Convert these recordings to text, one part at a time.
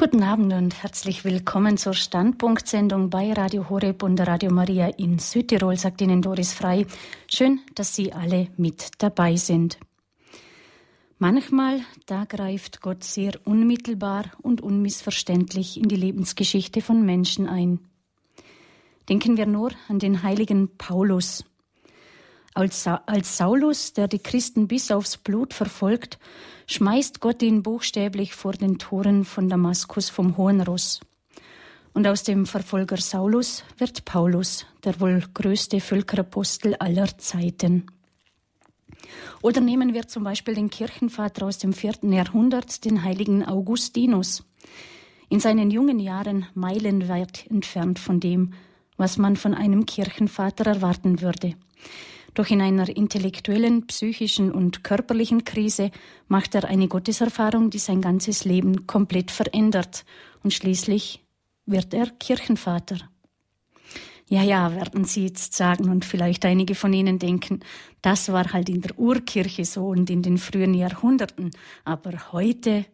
Guten Abend und herzlich willkommen zur Standpunktsendung bei Radio Horeb und Radio Maria in Südtirol, sagt Ihnen Doris Frei. Schön, dass Sie alle mit dabei sind. Manchmal, da greift Gott sehr unmittelbar und unmissverständlich in die Lebensgeschichte von Menschen ein. Denken wir nur an den heiligen Paulus. Als, als Saulus, der die Christen bis aufs Blut verfolgt, schmeißt Gott ihn buchstäblich vor den Toren von Damaskus vom Hohen Ross. Und aus dem Verfolger Saulus wird Paulus, der wohl größte Völkerapostel aller Zeiten. Oder nehmen wir zum Beispiel den Kirchenvater aus dem vierten Jahrhundert, den heiligen Augustinus. In seinen jungen Jahren meilenweit entfernt von dem, was man von einem Kirchenvater erwarten würde. Doch in einer intellektuellen, psychischen und körperlichen Krise macht er eine Gotteserfahrung, die sein ganzes Leben komplett verändert. Und schließlich wird er Kirchenvater. Ja, ja, werden Sie jetzt sagen und vielleicht einige von Ihnen denken, das war halt in der Urkirche so und in den frühen Jahrhunderten. Aber heute,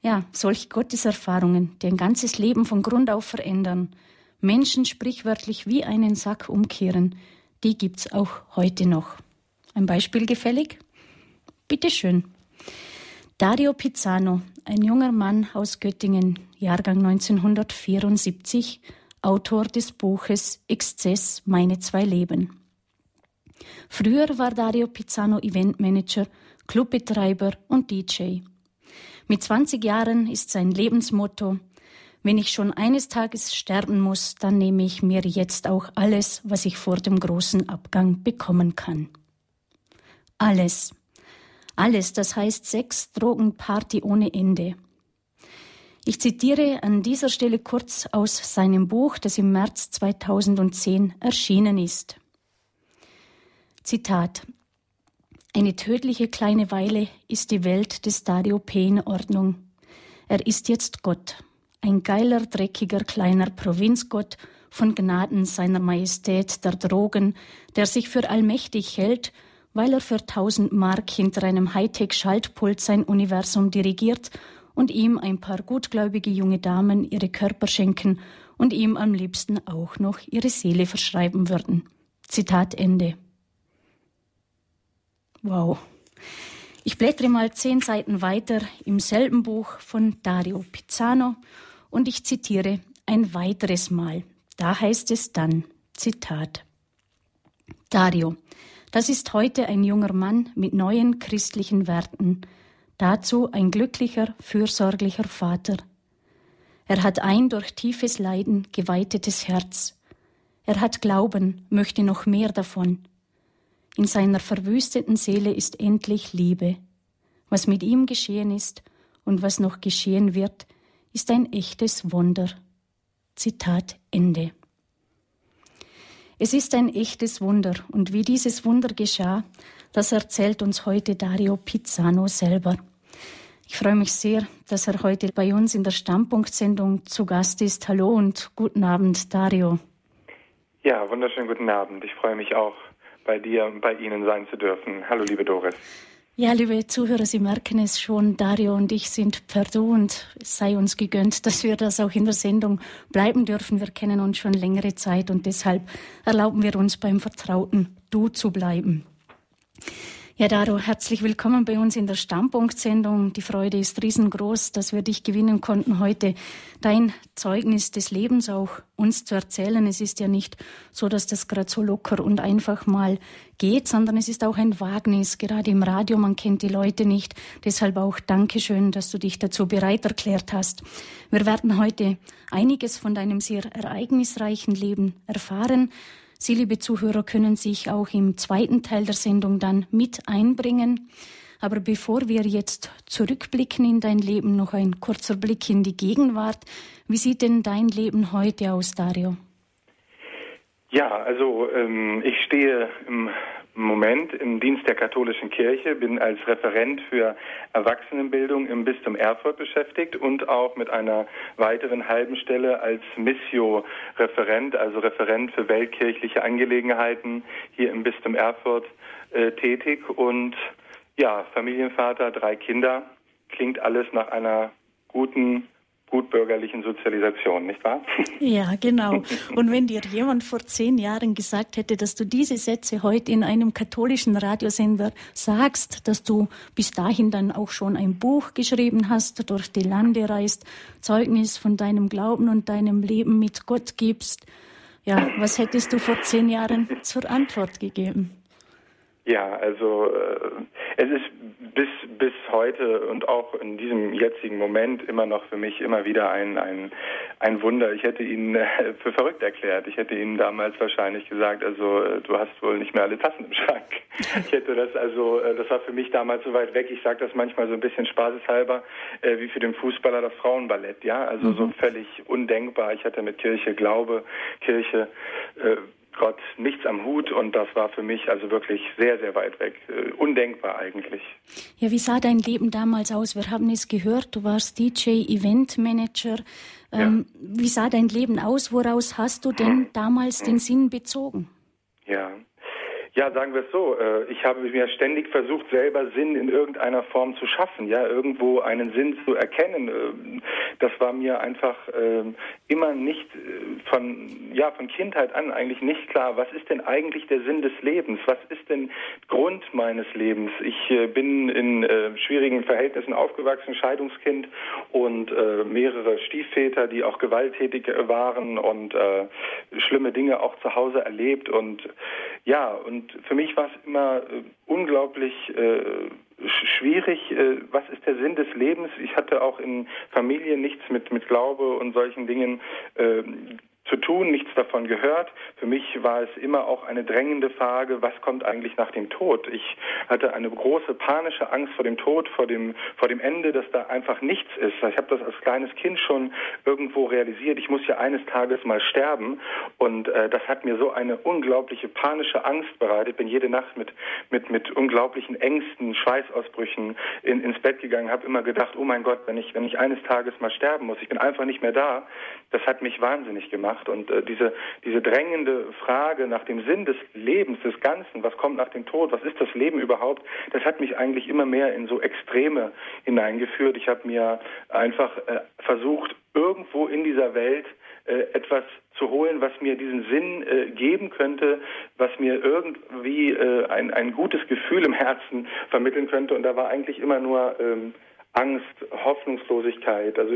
ja, solche Gotteserfahrungen, die ein ganzes Leben von Grund auf verändern, Menschen sprichwörtlich wie einen Sack umkehren, die gibt's auch heute noch. Ein Beispiel gefällig? Bitte schön. Dario Pizzano, ein junger Mann aus Göttingen, Jahrgang 1974, Autor des Buches Exzess Meine zwei Leben. Früher war Dario Pizzano Eventmanager, Clubbetreiber und DJ. Mit 20 Jahren ist sein Lebensmotto wenn ich schon eines Tages sterben muss, dann nehme ich mir jetzt auch alles, was ich vor dem großen Abgang bekommen kann. Alles. Alles, das heißt Sex, Drogen, Party ohne Ende. Ich zitiere an dieser Stelle kurz aus seinem Buch, das im März 2010 erschienen ist. Zitat Eine tödliche kleine Weile ist die Welt des Dario P. in Ordnung. Er ist jetzt Gott ein geiler, dreckiger, kleiner Provinzgott von Gnaden seiner Majestät der Drogen, der sich für allmächtig hält, weil er für tausend Mark hinter einem Hightech-Schaltpult sein Universum dirigiert und ihm ein paar gutgläubige junge Damen ihre Körper schenken und ihm am liebsten auch noch ihre Seele verschreiben würden. Zitat Ende. Wow. Ich blättere mal zehn Seiten weiter im selben Buch von Dario Pizzano und ich zitiere ein weiteres Mal. Da heißt es dann, Zitat. Dario, das ist heute ein junger Mann mit neuen christlichen Werten, dazu ein glücklicher, fürsorglicher Vater. Er hat ein durch tiefes Leiden geweitetes Herz. Er hat Glauben, möchte noch mehr davon. In seiner verwüsteten Seele ist endlich Liebe. Was mit ihm geschehen ist und was noch geschehen wird, ist ein echtes Wunder. Zitat Ende. Es ist ein echtes Wunder und wie dieses Wunder geschah, das erzählt uns heute Dario Pizzano selber. Ich freue mich sehr, dass er heute bei uns in der Standpunktsendung zu Gast ist. Hallo und guten Abend, Dario. Ja, wunderschönen guten Abend. Ich freue mich auch, bei dir und bei Ihnen sein zu dürfen. Hallo, liebe Doris. Ja, liebe Zuhörer, Sie merken es schon, Dario und ich sind per Du und es sei uns gegönnt, dass wir das auch in der Sendung bleiben dürfen. Wir kennen uns schon längere Zeit und deshalb erlauben wir uns beim vertrauten Du zu bleiben. Ja, Daro, herzlich willkommen bei uns in der Stammpunktsendung. Die Freude ist riesengroß, dass wir dich gewinnen konnten, heute dein Zeugnis des Lebens auch uns zu erzählen. Es ist ja nicht so, dass das gerade so locker und einfach mal geht, sondern es ist auch ein Wagnis. Gerade im Radio, man kennt die Leute nicht. Deshalb auch Dankeschön, dass du dich dazu bereit erklärt hast. Wir werden heute einiges von deinem sehr ereignisreichen Leben erfahren. Sie, liebe Zuhörer, können sich auch im zweiten Teil der Sendung dann mit einbringen. Aber bevor wir jetzt zurückblicken in dein Leben, noch ein kurzer Blick in die Gegenwart. Wie sieht denn dein Leben heute aus, Dario? Ja, also ähm, ich stehe im Moment im Dienst der katholischen Kirche, bin als Referent für Erwachsenenbildung im Bistum Erfurt beschäftigt und auch mit einer weiteren halben Stelle als Missio-Referent, also Referent für weltkirchliche Angelegenheiten hier im Bistum Erfurt äh, tätig. Und ja, Familienvater, drei Kinder, klingt alles nach einer guten gutbürgerlichen Sozialisation, nicht wahr? Ja, genau. Und wenn dir jemand vor zehn Jahren gesagt hätte, dass du diese Sätze heute in einem katholischen Radiosender sagst, dass du bis dahin dann auch schon ein Buch geschrieben hast, durch die Lande reist, Zeugnis von deinem Glauben und deinem Leben mit Gott gibst, ja, was hättest du vor zehn Jahren zur Antwort gegeben? Ja, also äh, es ist bis bis heute und auch in diesem jetzigen Moment immer noch für mich immer wieder ein ein, ein Wunder. Ich hätte ihn äh, für verrückt erklärt. Ich hätte ihm damals wahrscheinlich gesagt, also äh, du hast wohl nicht mehr alle Tassen im Schrank. Ich hätte das also äh, das war für mich damals so weit weg. Ich sage das manchmal so ein bisschen spaßeshalber äh, wie für den Fußballer das Frauenballett, ja, also mhm. so völlig undenkbar. Ich hatte mit Kirche Glaube, Kirche äh, Gott nichts am Hut und das war für mich also wirklich sehr, sehr weit weg. Äh, undenkbar eigentlich. Ja, wie sah dein Leben damals aus? Wir haben es gehört, du warst DJ, Eventmanager. Ähm, ja. Wie sah dein Leben aus? Woraus hast du denn damals den Sinn bezogen? Ja, ja, sagen wir es so. Äh, ich habe mir ständig versucht, selber Sinn in irgendeiner Form zu schaffen, ja, irgendwo einen Sinn zu erkennen. Äh, das war mir einfach ähm, immer nicht äh, von, ja, von Kindheit an eigentlich nicht klar. Was ist denn eigentlich der Sinn des Lebens? Was ist denn Grund meines Lebens? Ich bin in schwierigen Verhältnissen aufgewachsen, Scheidungskind und mehrere Stiefväter, die auch gewalttätig waren und schlimme Dinge auch zu Hause erlebt und ja, und und für mich war es immer äh, unglaublich äh, schwierig. Äh, was ist der Sinn des Lebens? Ich hatte auch in Familie nichts mit, mit Glaube und solchen Dingen äh, zu tun, nichts davon gehört. Für mich war es immer auch eine drängende Frage, was kommt eigentlich nach dem Tod? Ich hatte eine große panische Angst vor dem Tod, vor dem, vor dem Ende, dass da einfach nichts ist. Ich habe das als kleines Kind schon irgendwo realisiert. Ich muss ja eines Tages mal sterben. Und äh, das hat mir so eine unglaubliche panische Angst bereitet. Bin jede Nacht mit, mit, mit unglaublichen Ängsten, Schweißausbrüchen in, ins Bett gegangen, habe immer gedacht, oh mein Gott, wenn ich, wenn ich eines Tages mal sterben muss, ich bin einfach nicht mehr da. Das hat mich wahnsinnig gemacht gemacht. Und äh, diese, diese drängende Frage nach dem Sinn des Lebens, des Ganzen, was kommt nach dem Tod, was ist das Leben überhaupt, das hat mich eigentlich immer mehr in so Extreme hineingeführt. Ich habe mir einfach äh, versucht, irgendwo in dieser Welt äh, etwas zu holen, was mir diesen Sinn äh, geben könnte, was mir irgendwie äh, ein, ein gutes Gefühl im Herzen vermitteln könnte. Und da war eigentlich immer nur ähm, Angst, Hoffnungslosigkeit, also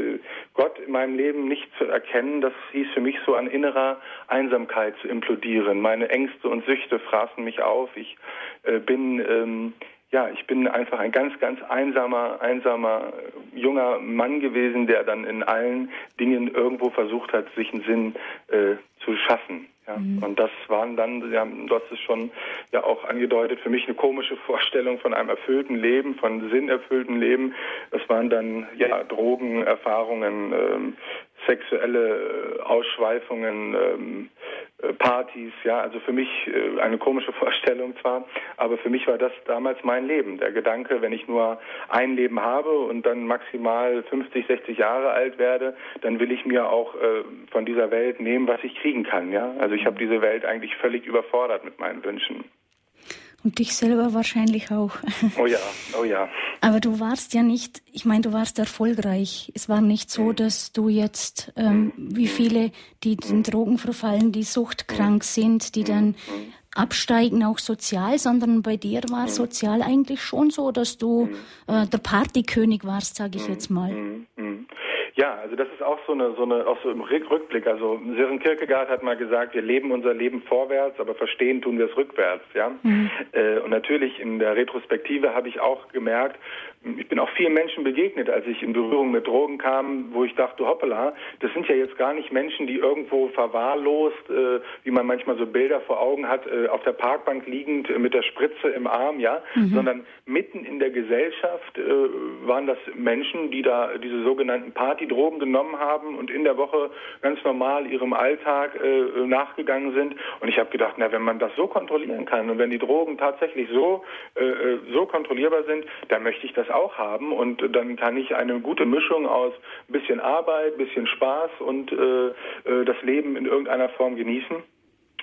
Gott in meinem Leben nicht zu erkennen, das hieß für mich so an innerer Einsamkeit zu implodieren. Meine Ängste und Süchte fraßen mich auf. Ich äh, bin ähm, ja, ich bin einfach ein ganz, ganz einsamer, einsamer äh, junger Mann gewesen, der dann in allen Dingen irgendwo versucht hat, sich einen Sinn äh, zu schaffen. Ja. Mhm. Und das waren dann, ja, du hast es schon ja auch angedeutet, für mich eine komische Vorstellung von einem erfüllten Leben, von sinnerfüllten Leben. Das waren dann ja Drogenerfahrungen, ähm, sexuelle Ausschweifungen, ähm, äh, Partys, ja, also für mich äh, eine komische Vorstellung zwar, aber für mich war das damals mein Leben. Der Gedanke, wenn ich nur ein Leben habe und dann maximal 50, 60 Jahre alt werde, dann will ich mir auch äh, von dieser Welt nehmen, was ich kriegen kann, ja. Also ich habe diese Welt eigentlich völlig überfordert mit meinen Wünschen. Und dich selber wahrscheinlich auch. Oh ja, oh ja. Aber du warst ja nicht, ich meine, du warst erfolgreich. Es war nicht so, mhm. dass du jetzt, ähm, wie viele, die den Drogen verfallen, die suchtkrank mhm. sind, die dann mhm. absteigen, auch sozial, sondern bei dir war sozial eigentlich schon so, dass du äh, der Partykönig warst, sage ich jetzt mal. Ja, also das ist auch so eine, so eine, auch so im Rückblick. Also Sören Kierkegaard hat mal gesagt, wir leben unser Leben vorwärts, aber verstehen tun wir es rückwärts, ja. Mhm. Äh, und natürlich in der Retrospektive habe ich auch gemerkt, ich bin auch vielen Menschen begegnet, als ich in Berührung mit Drogen kam, wo ich dachte, hoppala, das sind ja jetzt gar nicht Menschen, die irgendwo verwahrlost, äh, wie man manchmal so Bilder vor Augen hat, äh, auf der Parkbank liegend äh, mit der Spritze im Arm, ja, mhm. sondern mitten in der Gesellschaft äh, waren das Menschen, die da diese sogenannten Party Drogen genommen haben und in der Woche ganz normal ihrem Alltag äh, nachgegangen sind. Und ich habe gedacht, na, wenn man das so kontrollieren kann und wenn die Drogen tatsächlich so, äh so kontrollierbar sind, dann möchte ich das auch haben. Und dann kann ich eine gute Mischung aus bisschen Arbeit, bisschen Spaß und äh, äh, das Leben in irgendeiner Form genießen.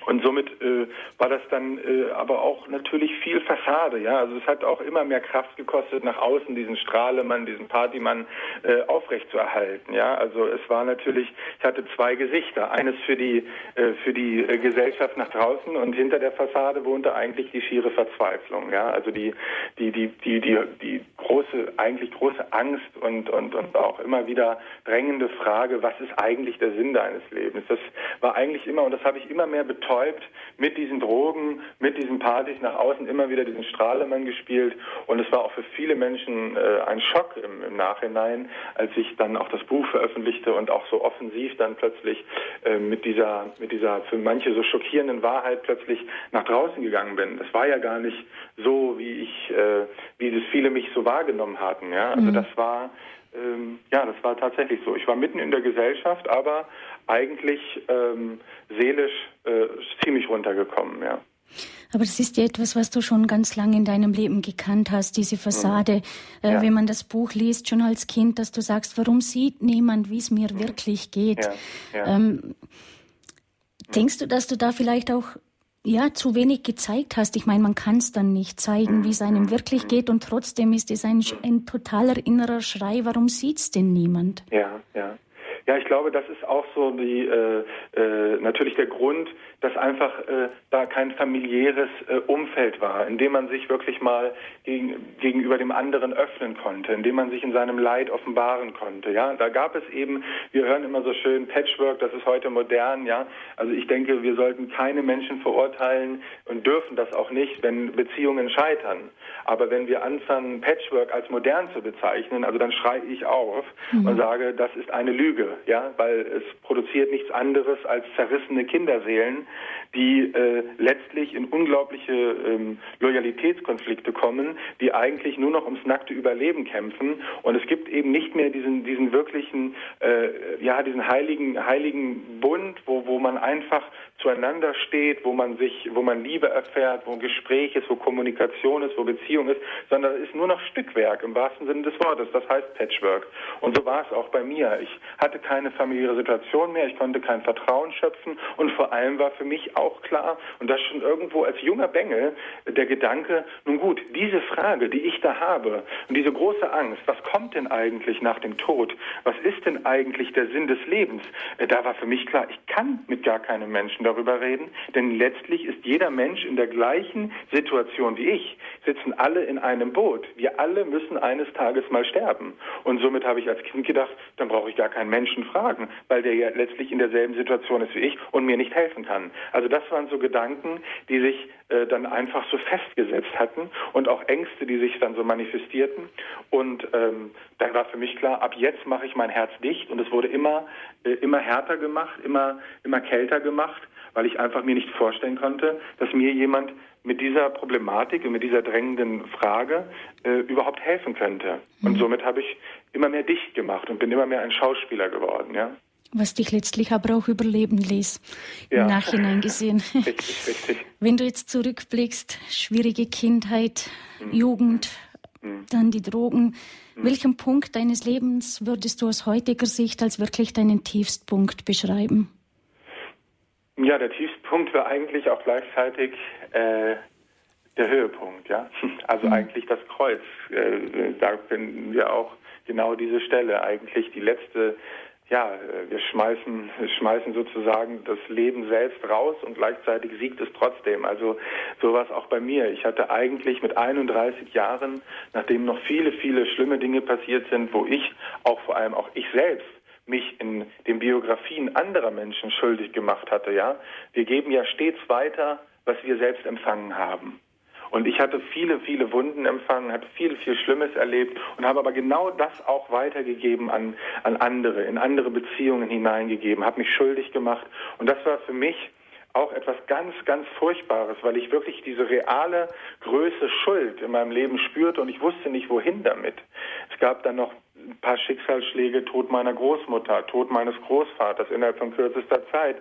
Und somit äh, war das dann äh, aber auch natürlich viel Fassade, ja. Also es hat auch immer mehr Kraft gekostet, nach außen diesen Strahlemann, diesen Partymann äh, aufrechtzuerhalten, ja. Also es war natürlich, ich hatte zwei Gesichter, eines für die äh, für die äh, Gesellschaft nach draußen und hinter der Fassade wohnte eigentlich die schiere Verzweiflung, ja. Also die die die die die, die große eigentlich große Angst und und und auch immer wieder drängende Frage, was ist eigentlich der Sinn deines Lebens? Das war eigentlich immer und das habe ich immer mehr betont betäubt mit diesen Drogen, mit diesen Partys nach außen immer wieder diesen Strahlemann gespielt. Und es war auch für viele Menschen äh, ein Schock im, im, Nachhinein, als ich dann auch das Buch veröffentlichte und auch so offensiv dann plötzlich äh, mit dieser, mit dieser für manche so schockierenden Wahrheit plötzlich nach draußen gegangen bin. Das war ja gar nicht so, wie ich, äh, wie das viele mich so wahrgenommen hatten. Ja, also mhm. das war ähm, ja, das war tatsächlich so. Ich war mitten in der Gesellschaft, aber eigentlich ähm, seelisch äh, ziemlich runtergekommen, ja. Aber das ist ja etwas, was du schon ganz lange in deinem Leben gekannt hast, diese Fassade. Mhm. Äh, ja. Wenn man das Buch liest, schon als Kind, dass du sagst, warum sieht niemand, wie es mir mhm. wirklich geht? Ja. Ja. Ähm, denkst du, dass du da vielleicht auch ja, zu wenig gezeigt hast. Ich meine, man kann es dann nicht zeigen, wie es einem wirklich geht und trotzdem ist es ein, ein totaler innerer Schrei, warum sieht es denn niemand? Ja, ja. Ja, ich glaube, das ist auch so die äh, äh, natürlich der Grund, dass einfach äh, da kein familiäres äh, Umfeld war, in dem man sich wirklich mal gegen, gegenüber dem anderen öffnen konnte, in dem man sich in seinem Leid offenbaren konnte. Ja, da gab es eben, wir hören immer so schön Patchwork, das ist heute modern. Ja, also ich denke, wir sollten keine Menschen verurteilen und dürfen das auch nicht, wenn Beziehungen scheitern. Aber wenn wir anfangen, Patchwork als modern zu bezeichnen, also dann schreie ich auf mhm. und sage, das ist eine Lüge ja, weil es produziert nichts anderes als zerrissene Kinderseelen, die äh, letztlich in unglaubliche ähm, Loyalitätskonflikte kommen, die eigentlich nur noch ums nackte Überleben kämpfen. Und es gibt eben nicht mehr diesen, diesen wirklichen, äh, ja, diesen heiligen, heiligen Bund, wo, wo man einfach zueinander steht, wo man sich, wo man Liebe erfährt, wo Gespräch ist, wo Kommunikation ist, wo Beziehung ist, sondern es ist nur noch Stückwerk im wahrsten Sinne des Wortes. Das heißt Patchwork. Und so war es auch bei mir. Ich hatte keine familiäre Situation mehr, ich konnte kein Vertrauen schöpfen und vor allem war für mich auch klar, und das schon irgendwo als junger Bengel, der Gedanke, nun gut, diese Frage, die ich da habe und diese große Angst, was kommt denn eigentlich nach dem Tod? Was ist denn eigentlich der Sinn des Lebens? Äh, da war für mich klar, ich kann mit gar keinem Menschen darüber reden, denn letztlich ist jeder Mensch in der gleichen Situation wie ich, sitzen alle in einem Boot. Wir alle müssen eines Tages mal sterben. Und somit habe ich als Kind gedacht, dann brauche ich gar keinen Menschen fragen, weil der ja letztlich in derselben Situation ist wie ich und mir nicht helfen kann. Also das waren so Gedanken, die sich äh, dann einfach so festgesetzt hatten und auch Ängste, die sich dann so manifestierten. Und ähm, dann war für mich klar, ab jetzt mache ich mein Herz dicht und es wurde immer, äh, immer härter gemacht, immer, immer kälter gemacht weil ich einfach mir nicht vorstellen konnte, dass mir jemand mit dieser Problematik und mit dieser drängenden Frage äh, überhaupt helfen könnte. Und mhm. somit habe ich immer mehr dicht gemacht und bin immer mehr ein Schauspieler geworden, ja. Was dich letztlich aber auch überleben ließ, ja. im Nachhinein gesehen. richtig, richtig. Wenn du jetzt zurückblickst, schwierige Kindheit, mhm. Jugend, mhm. dann die Drogen, mhm. welchen Punkt deines Lebens würdest du aus heutiger Sicht als wirklich deinen Tiefstpunkt beschreiben? Ja, der Tiefpunkt war eigentlich auch gleichzeitig äh, der Höhepunkt, ja. Also mhm. eigentlich das Kreuz. Äh, da finden wir auch genau diese Stelle, eigentlich die letzte, ja, wir schmeißen, schmeißen sozusagen das Leben selbst raus und gleichzeitig siegt es trotzdem. Also so war es auch bei mir. Ich hatte eigentlich mit 31 Jahren, nachdem noch viele, viele schlimme Dinge passiert sind, wo ich, auch vor allem auch ich selbst, mich in den Biografien anderer Menschen schuldig gemacht hatte, ja. Wir geben ja stets weiter, was wir selbst empfangen haben. Und ich hatte viele, viele Wunden empfangen, hatte viel, viel Schlimmes erlebt und habe aber genau das auch weitergegeben an, an andere, in andere Beziehungen hineingegeben, habe mich schuldig gemacht. Und das war für mich auch etwas ganz, ganz Furchtbares, weil ich wirklich diese reale Größe Schuld in meinem Leben spürte und ich wusste nicht, wohin damit. Es gab dann noch ein paar Schicksalsschläge, Tod meiner Großmutter, Tod meines Großvaters innerhalb von kürzester Zeit.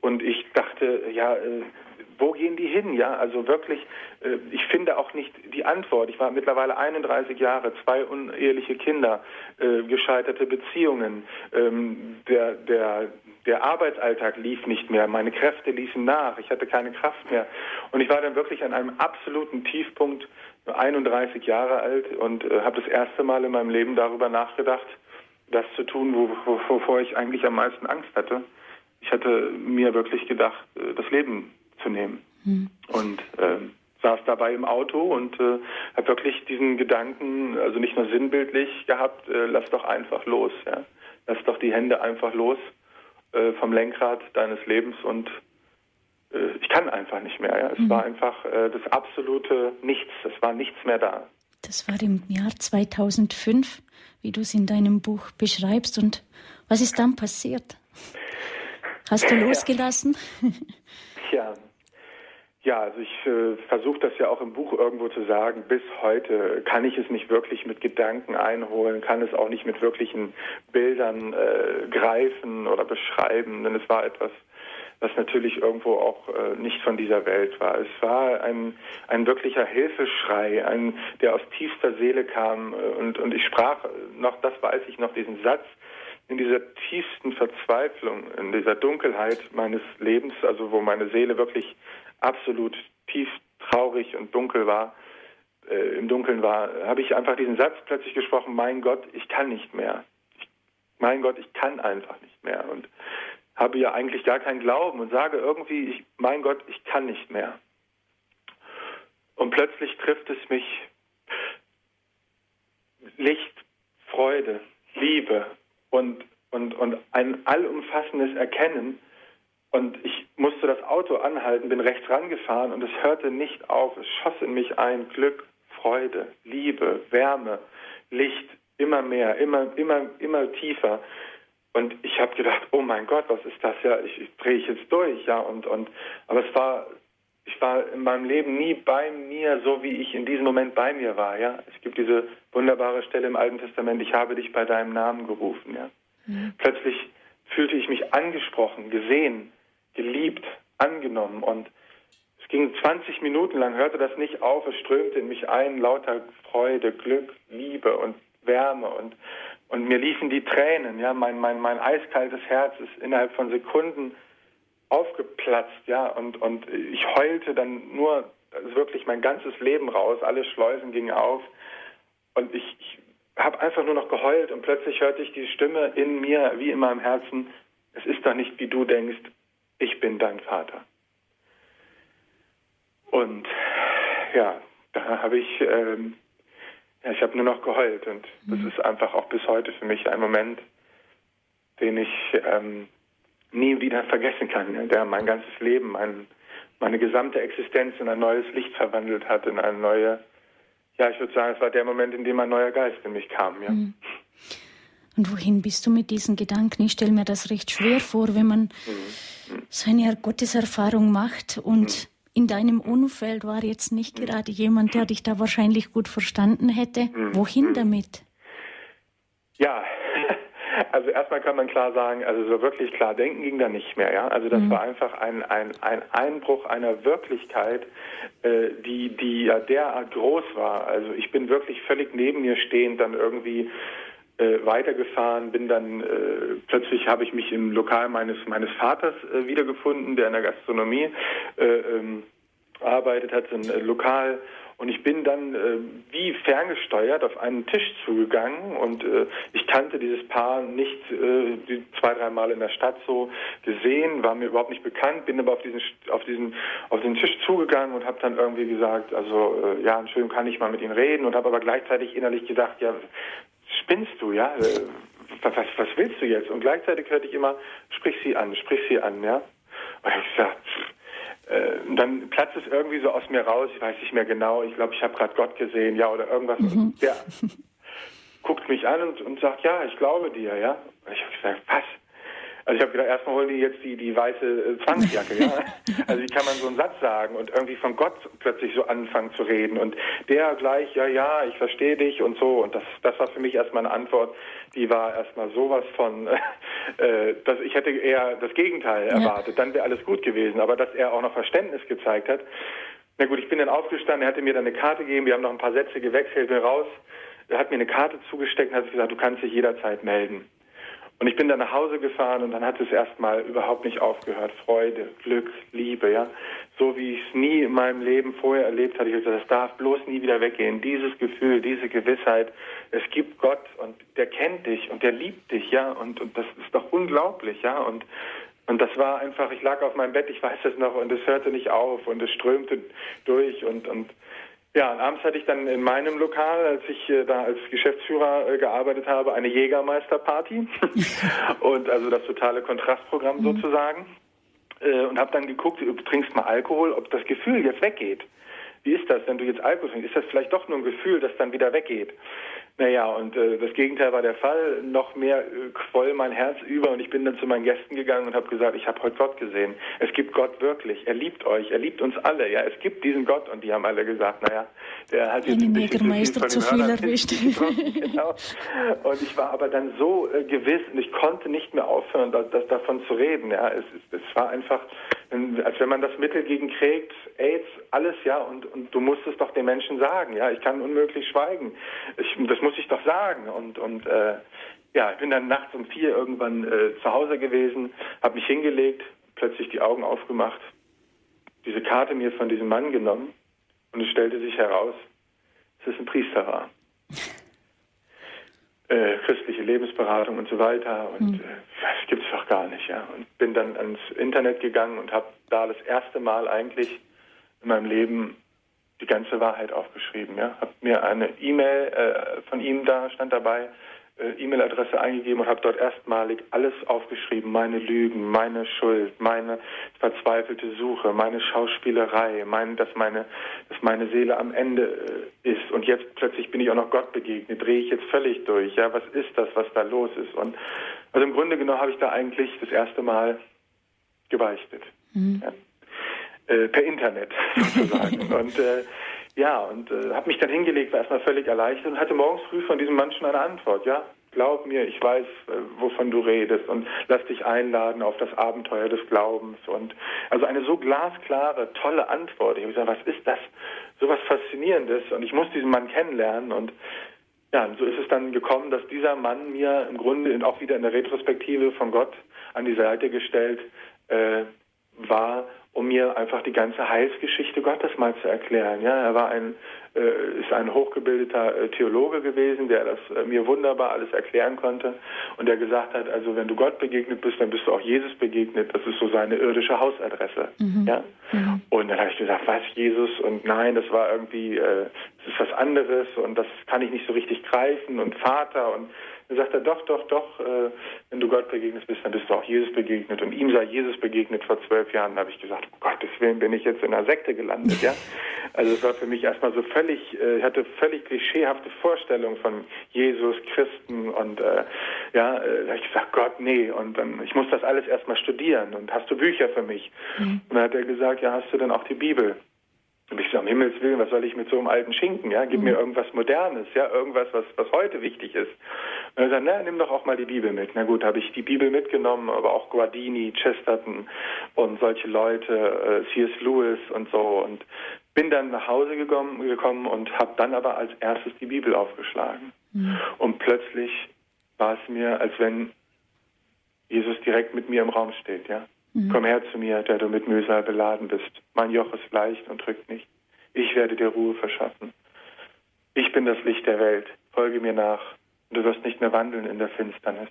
Und ich dachte, ja, äh, wo gehen die hin? Ja, also wirklich, äh, ich finde auch nicht die Antwort. Ich war mittlerweile 31 Jahre, zwei uneheliche Kinder, äh, gescheiterte Beziehungen, ähm, der, der, der Arbeitsalltag lief nicht mehr, meine Kräfte ließen nach, ich hatte keine Kraft mehr. Und ich war dann wirklich an einem absoluten Tiefpunkt, 31 Jahre alt und äh, habe das erste Mal in meinem Leben darüber nachgedacht, das zu tun, wovor ich eigentlich am meisten Angst hatte. Ich hatte mir wirklich gedacht, äh, das Leben zu nehmen. Mhm. Und äh, saß dabei im Auto und äh, habe wirklich diesen Gedanken, also nicht nur sinnbildlich gehabt, äh, lass doch einfach los, ja. Lass doch die Hände einfach los äh, vom Lenkrad deines Lebens und ich kann einfach nicht mehr. Ja. Es mhm. war einfach äh, das absolute Nichts. Es war nichts mehr da. Das war im Jahr 2005, wie du es in deinem Buch beschreibst. Und was ist dann passiert? Hast du losgelassen? Ja, ja, also ich äh, versuche das ja auch im Buch irgendwo zu sagen. Bis heute kann ich es nicht wirklich mit Gedanken einholen, kann es auch nicht mit wirklichen Bildern äh, greifen oder beschreiben, denn es war etwas, was natürlich irgendwo auch äh, nicht von dieser Welt war. Es war ein, ein wirklicher Hilfeschrei, ein, der aus tiefster Seele kam äh, und, und ich sprach noch, das weiß ich noch, diesen Satz, in dieser tiefsten Verzweiflung, in dieser Dunkelheit meines Lebens, also wo meine Seele wirklich absolut tief traurig und dunkel war, äh, im Dunkeln war, habe ich einfach diesen Satz plötzlich gesprochen, mein Gott, ich kann nicht mehr. Ich, mein Gott, ich kann einfach nicht mehr. Und habe ja eigentlich gar keinen Glauben und sage irgendwie, ich, mein Gott, ich kann nicht mehr. Und plötzlich trifft es mich Licht, Freude, Liebe und, und, und ein allumfassendes Erkennen, und ich musste das Auto anhalten, bin rechts rangefahren und es hörte nicht auf. Es schoss in mich ein Glück, Freude, Liebe, Wärme, Licht, immer mehr, immer, immer, immer tiefer. Und ich habe gedacht, oh mein Gott, was ist das ja? Ich, ich drehe ich jetzt durch, ja. Und und, aber es war, ich war in meinem Leben nie bei mir, so wie ich in diesem Moment bei mir war, ja. Es gibt diese wunderbare Stelle im Alten Testament: Ich habe dich bei deinem Namen gerufen, ja. Mhm. Plötzlich fühlte ich mich angesprochen, gesehen geliebt, angenommen. Und es ging 20 Minuten lang, hörte das nicht auf, es strömte in mich ein, lauter Freude, Glück, Liebe und Wärme und, und mir liefen die Tränen, ja, mein, mein, mein eiskaltes Herz ist innerhalb von Sekunden aufgeplatzt, ja, und, und ich heulte dann nur also wirklich mein ganzes Leben raus, alle Schleusen gingen auf und ich, ich habe einfach nur noch geheult und plötzlich hörte ich die Stimme in mir, wie in meinem Herzen, es ist doch nicht, wie du denkst, ich bin dein Vater. Und ja, da habe ich, ähm, ja, ich habe nur noch geheult und das mhm. ist einfach auch bis heute für mich ein Moment, den ich ähm, nie wieder vergessen kann, der mein ganzes Leben, mein, meine gesamte Existenz in ein neues Licht verwandelt hat, in eine neue, ja, ich würde sagen, es war der Moment, in dem ein neuer Geist in mich kam. Ja. Mhm. Und wohin bist du mit diesen Gedanken? Ich stelle mir das recht schwer vor, wenn man mhm. so eine Gotteserfahrung macht und in deinem Umfeld war jetzt nicht gerade jemand, der dich da wahrscheinlich gut verstanden hätte. Mhm. Wohin damit? Ja, also erstmal kann man klar sagen, also so wirklich klar denken ging da nicht mehr. Ja? Also das mhm. war einfach ein, ein, ein Einbruch einer Wirklichkeit, äh, die, die ja derart groß war. Also ich bin wirklich völlig neben mir stehend dann irgendwie äh, weitergefahren, bin dann äh, plötzlich habe ich mich im Lokal meines meines Vaters äh, wiedergefunden, der in der Gastronomie äh, ähm, arbeitet hat, ein äh, Lokal. Und ich bin dann äh, wie ferngesteuert auf einen Tisch zugegangen. Und ich kannte dieses Paar nicht die zwei, drei Mal in der Stadt so gesehen, war mir überhaupt nicht bekannt, bin aber auf diesen auf diesen auf den Tisch zugegangen und habe dann irgendwie gesagt, also ja, schön kann ich mal mit Ihnen reden. Und habe aber gleichzeitig innerlich gesagt, ja, spinnst du, ja? Äh, was, was willst du jetzt? Und gleichzeitig hörte ich immer, sprich sie an, sprich sie an, ja? Und ich gesagt, äh, dann platzt es irgendwie so aus mir raus, ich weiß nicht mehr genau, ich glaube, ich habe gerade Gott gesehen, ja, oder irgendwas. Mhm. der guckt mich an und, und sagt, ja, ich glaube dir, ja. Und ich habe gesagt, was? Also ich habe gedacht, erstmal holen die jetzt die, die weiße äh, Zwangsjacke, ja. Also wie kann man so einen Satz sagen und irgendwie von Gott plötzlich so anfangen zu reden und der gleich, ja, ja, ich verstehe dich und so. Und das, das war für mich erstmal eine Antwort, die war erstmal sowas von, äh, dass ich hätte eher das Gegenteil ja. erwartet. Dann wäre alles gut gewesen. Aber dass er auch noch Verständnis gezeigt hat. Na gut, ich bin dann aufgestanden, er hatte mir dann eine Karte gegeben, wir haben noch ein paar Sätze gewechselt, bin raus. Er hat mir eine Karte zugesteckt und hat gesagt, du kannst dich jederzeit melden. Und ich bin dann nach Hause gefahren und dann hat es erstmal überhaupt nicht aufgehört. Freude, Glück, Liebe, ja. So wie ich es nie in meinem Leben vorher erlebt hatte. Ich gesagt, das darf bloß nie wieder weggehen. Dieses Gefühl, diese Gewissheit. Es gibt Gott und der kennt dich und der liebt dich, ja. Und, und das ist doch unglaublich, ja. Und, und das war einfach, ich lag auf meinem Bett, ich weiß es noch, und es hörte nicht auf und es strömte durch und, und ja, und abends hatte ich dann in meinem Lokal, als ich äh, da als Geschäftsführer äh, gearbeitet habe, eine Jägermeisterparty und also das totale Kontrastprogramm mhm. sozusagen äh, und habe dann geguckt, du trinkst mal Alkohol, ob das Gefühl jetzt weggeht. Wie ist das, wenn du jetzt Alkohol trinkst? Ist das vielleicht doch nur ein Gefühl, das dann wieder weggeht? Naja, und äh, das Gegenteil war der Fall. Noch mehr äh, quoll mein Herz über und ich bin dann zu meinen Gästen gegangen und habe gesagt, ich habe heute Gott gesehen. Es gibt Gott wirklich. Er liebt euch. Er liebt uns alle. Ja, es gibt diesen Gott. Und die haben alle gesagt, naja, der hat jetzt ein Negermeister zu viel erwischt. genau. Und ich war aber dann so äh, gewiss und ich konnte nicht mehr aufhören, das, das davon zu reden. Ja, es, es, es war einfach, als wenn man das Mittel gegen Krebs, AIDS, alles, ja, und, und du musst es doch den Menschen sagen. Ja, ich kann unmöglich schweigen. Ich, das muss ich doch sagen. Und, und äh, ja, ich bin dann nachts um vier irgendwann äh, zu Hause gewesen, habe mich hingelegt, plötzlich die Augen aufgemacht, diese Karte mir von diesem Mann genommen und es stellte sich heraus, dass es ein Priester war. Äh, christliche Lebensberatung und so weiter und mhm. äh, das gibt es doch gar nicht, ja. Und bin dann ans Internet gegangen und habe da das erste Mal eigentlich in meinem Leben die ganze Wahrheit aufgeschrieben. Ja, habe mir eine E-Mail äh, von ihm da stand dabei, äh, E-Mail-Adresse eingegeben und habe dort erstmalig alles aufgeschrieben: meine Lügen, meine Schuld, meine verzweifelte Suche, meine Schauspielerei, mein, dass meine, dass meine Seele am Ende äh, ist. Und jetzt plötzlich bin ich auch noch Gott begegnet. Drehe ich jetzt völlig durch? Ja, was ist das, was da los ist? Und also im Grunde genommen habe ich da eigentlich das erste Mal gebeichtet. Mhm. Ja äh, per Internet sozusagen. und äh, ja, und äh, habe mich dann hingelegt, war erstmal völlig erleichtert und hatte morgens früh von diesem Mann schon eine Antwort. Ja, glaub mir, ich weiß, äh, wovon du redest und lass dich einladen auf das Abenteuer des Glaubens. Und also eine so glasklare, tolle Antwort. Ich habe gesagt, was ist das? So was Faszinierendes. Und ich muss diesen Mann kennenlernen. Und ja, und so ist es dann gekommen, dass dieser Mann mir im Grunde auch wieder in der Retrospektive von Gott an die Seite gestellt äh, war um mir einfach die ganze Heilsgeschichte Gottes mal zu erklären. Ja, er war ein äh, ist ein hochgebildeter äh, Theologe gewesen, der das äh, mir wunderbar alles erklären konnte und der gesagt hat, also wenn du Gott begegnet bist, dann bist du auch Jesus begegnet. Das ist so seine irdische Hausadresse. Mhm. Ja. Mhm. Und dann habe ich gesagt, was Jesus? Und nein, das war irgendwie, äh, das ist was anderes und das kann ich nicht so richtig greifen und Vater und dann sagt er, doch, doch, doch, äh, wenn du Gott begegnet bist, dann bist du auch Jesus begegnet. Und ihm sei Jesus begegnet vor zwölf Jahren. Da habe ich gesagt, um Gottes Willen bin ich jetzt in einer Sekte gelandet, ja. Also es war für mich erstmal so völlig, äh, ich hatte völlig klischeehafte Vorstellungen von Jesus, Christen und äh, ja, äh, da habe ich gesagt, Gott, nee. Und dann, ich muss das alles erstmal studieren. Und hast du Bücher für mich? Mhm. Und dann hat er gesagt, ja, hast du denn auch die Bibel? Und ich sage, um Himmels Willen, was soll ich mit so einem alten Schinken? Ja, gib mhm. mir irgendwas Modernes, ja, irgendwas, was, was heute wichtig ist. Und er sagt, na, nimm doch auch mal die Bibel mit. Na gut, habe ich die Bibel mitgenommen, aber auch Guardini, Chesterton und solche Leute, äh, C.S. Lewis und so. Und bin dann nach Hause gekommen, gekommen und habe dann aber als erstes die Bibel aufgeschlagen. Mhm. Und plötzlich war es mir, als wenn Jesus direkt mit mir im Raum steht, ja. Mhm. Komm her zu mir, der du mit Mühsal beladen bist. Mein Joch ist leicht und drückt nicht. Ich werde dir Ruhe verschaffen. Ich bin das Licht der Welt. Folge mir nach und du wirst nicht mehr wandeln in der Finsternis.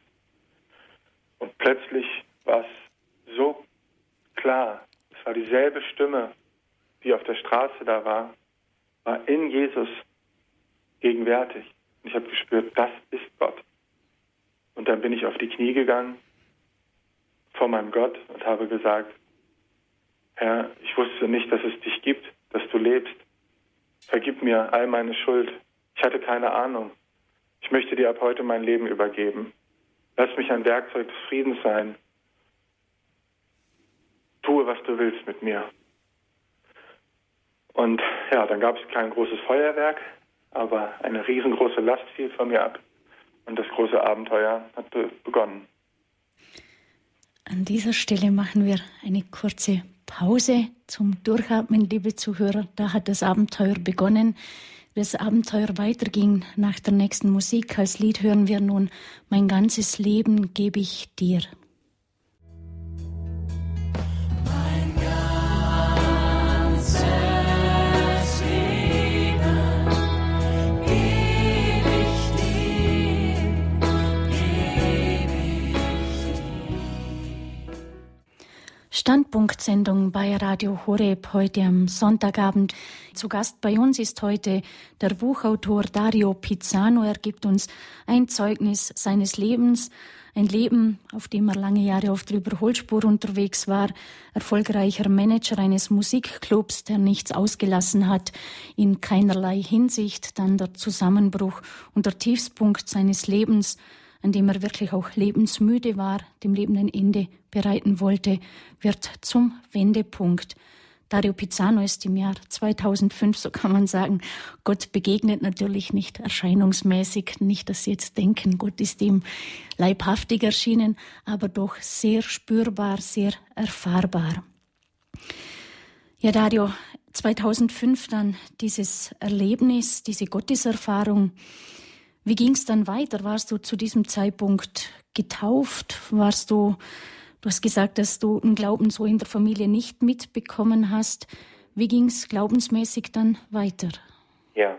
Und plötzlich war es so klar. Es war dieselbe Stimme, die auf der Straße da war, war in Jesus gegenwärtig. Und ich habe gespürt, das ist Gott. Und dann bin ich auf die Knie gegangen vor meinem Gott und habe gesagt, Herr, ich wusste nicht, dass es dich gibt, dass du lebst. Vergib mir all meine Schuld. Ich hatte keine Ahnung. Ich möchte dir ab heute mein Leben übergeben. Lass mich ein Werkzeug des Friedens sein tue, was du willst mit mir. Und ja, dann gab es kein großes Feuerwerk, aber eine riesengroße Last fiel von mir ab und das große Abenteuer hatte begonnen. An dieser Stelle machen wir eine kurze Pause zum Durchatmen, liebe Zuhörer. Da hat das Abenteuer begonnen. Das Abenteuer weiterging nach der nächsten Musik als Lied hören wir nun Mein ganzes Leben gebe ich dir. Standpunktsendung bei Radio Horeb heute am Sonntagabend. Zu Gast bei uns ist heute der Buchautor Dario Pizzano. Er gibt uns ein Zeugnis seines Lebens, ein Leben, auf dem er lange Jahre auf der Überholspur unterwegs war, erfolgreicher Manager eines Musikclubs, der nichts ausgelassen hat, in keinerlei Hinsicht, dann der Zusammenbruch und der Tiefspunkt seines Lebens, an dem er wirklich auch lebensmüde war, dem Leben ein Ende bereiten wollte, wird zum Wendepunkt. Dario Pizzano ist im Jahr 2005, so kann man sagen, Gott begegnet natürlich nicht erscheinungsmäßig, nicht, dass Sie jetzt denken, Gott ist ihm leibhaftig erschienen, aber doch sehr spürbar, sehr erfahrbar. Ja, Dario, 2005 dann dieses Erlebnis, diese Gotteserfahrung, wie ging es dann weiter? Warst du zu diesem Zeitpunkt getauft? Warst du, du hast gesagt, dass du den Glauben so in der Familie nicht mitbekommen hast. Wie ging es glaubensmäßig dann weiter? Ja,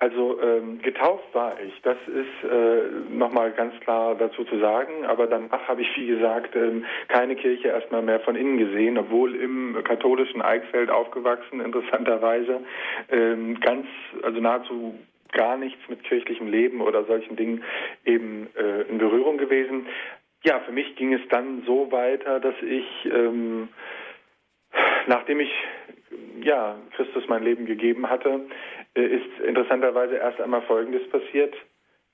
also ähm, getauft war ich, das ist äh, nochmal ganz klar dazu zu sagen, aber danach habe ich, wie gesagt, ähm, keine Kirche erstmal mehr von innen gesehen, obwohl im katholischen Eichsfeld aufgewachsen, interessanterweise, ähm, ganz, also nahezu gar nichts mit kirchlichem Leben oder solchen Dingen eben äh, in Berührung gewesen. Ja, für mich ging es dann so weiter, dass ich, ähm, nachdem ich ja Christus mein Leben gegeben hatte, äh, ist interessanterweise erst einmal Folgendes passiert: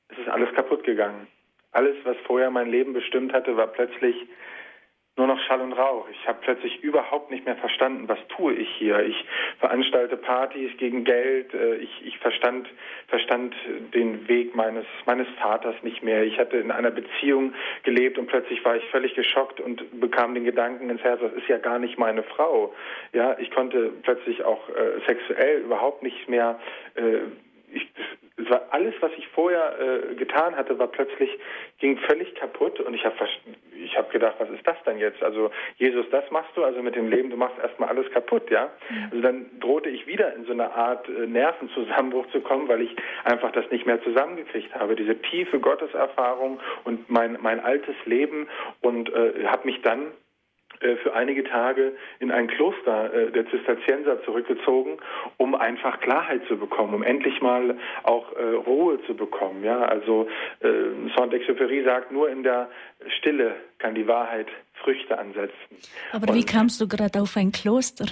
Es ist alles kaputt gegangen. Alles, was vorher mein Leben bestimmt hatte, war plötzlich nur noch Schall und Rauch. Ich habe plötzlich überhaupt nicht mehr verstanden, was tue ich hier. Ich veranstalte Partys gegen Geld. Äh, ich, ich verstand, verstand den Weg meines, meines Vaters nicht mehr. Ich hatte in einer Beziehung gelebt und plötzlich war ich völlig geschockt und bekam den Gedanken ins Herz, das ist ja gar nicht meine Frau. Ja, ich konnte plötzlich auch äh, sexuell überhaupt nicht mehr äh, ich, es war alles, was ich vorher äh, getan hatte, war plötzlich ging völlig kaputt und ich habe ich habe gedacht, was ist das denn jetzt? Also Jesus, das machst du also mit dem Leben, du machst erstmal alles kaputt, ja? Mhm. Also dann drohte ich wieder in so eine Art äh, Nervenzusammenbruch zu kommen, weil ich einfach das nicht mehr zusammengekriegt habe, diese tiefe Gotteserfahrung und mein mein altes Leben und äh, habe mich dann für einige Tage in ein Kloster äh, der Zisterzienser zurückgezogen, um einfach Klarheit zu bekommen, um endlich mal auch äh, Ruhe zu bekommen. Ja, also äh, Saint-Exupéry sagt, nur in der Stille kann die Wahrheit Früchte ansetzen. Aber Und wie kamst du gerade auf ein Kloster?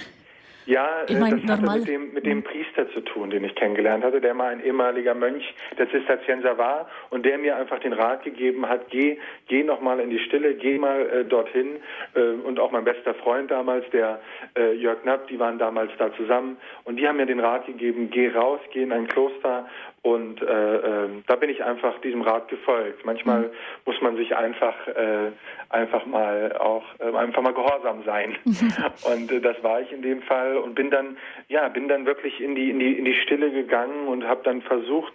Ja, ich mein, das hatte mit dem, mit dem Priester zu tun, den ich kennengelernt hatte, der mal ein ehemaliger Mönch der Zisterzienser war und der mir einfach den Rat gegeben hat, geh, geh noch mal in die Stille, geh mal äh, dorthin. Äh, und auch mein bester Freund damals, der äh, Jörg Knapp, die waren damals da zusammen und die haben mir den Rat gegeben, geh raus, geh in ein Kloster und äh, äh, da bin ich einfach diesem Rat gefolgt. Manchmal mhm. muss man sich einfach äh, einfach mal auch äh, einfach mal gehorsam sein. Mhm. Und äh, das war ich in dem Fall und bin dann ja bin dann wirklich in die in die in die Stille gegangen und habe dann versucht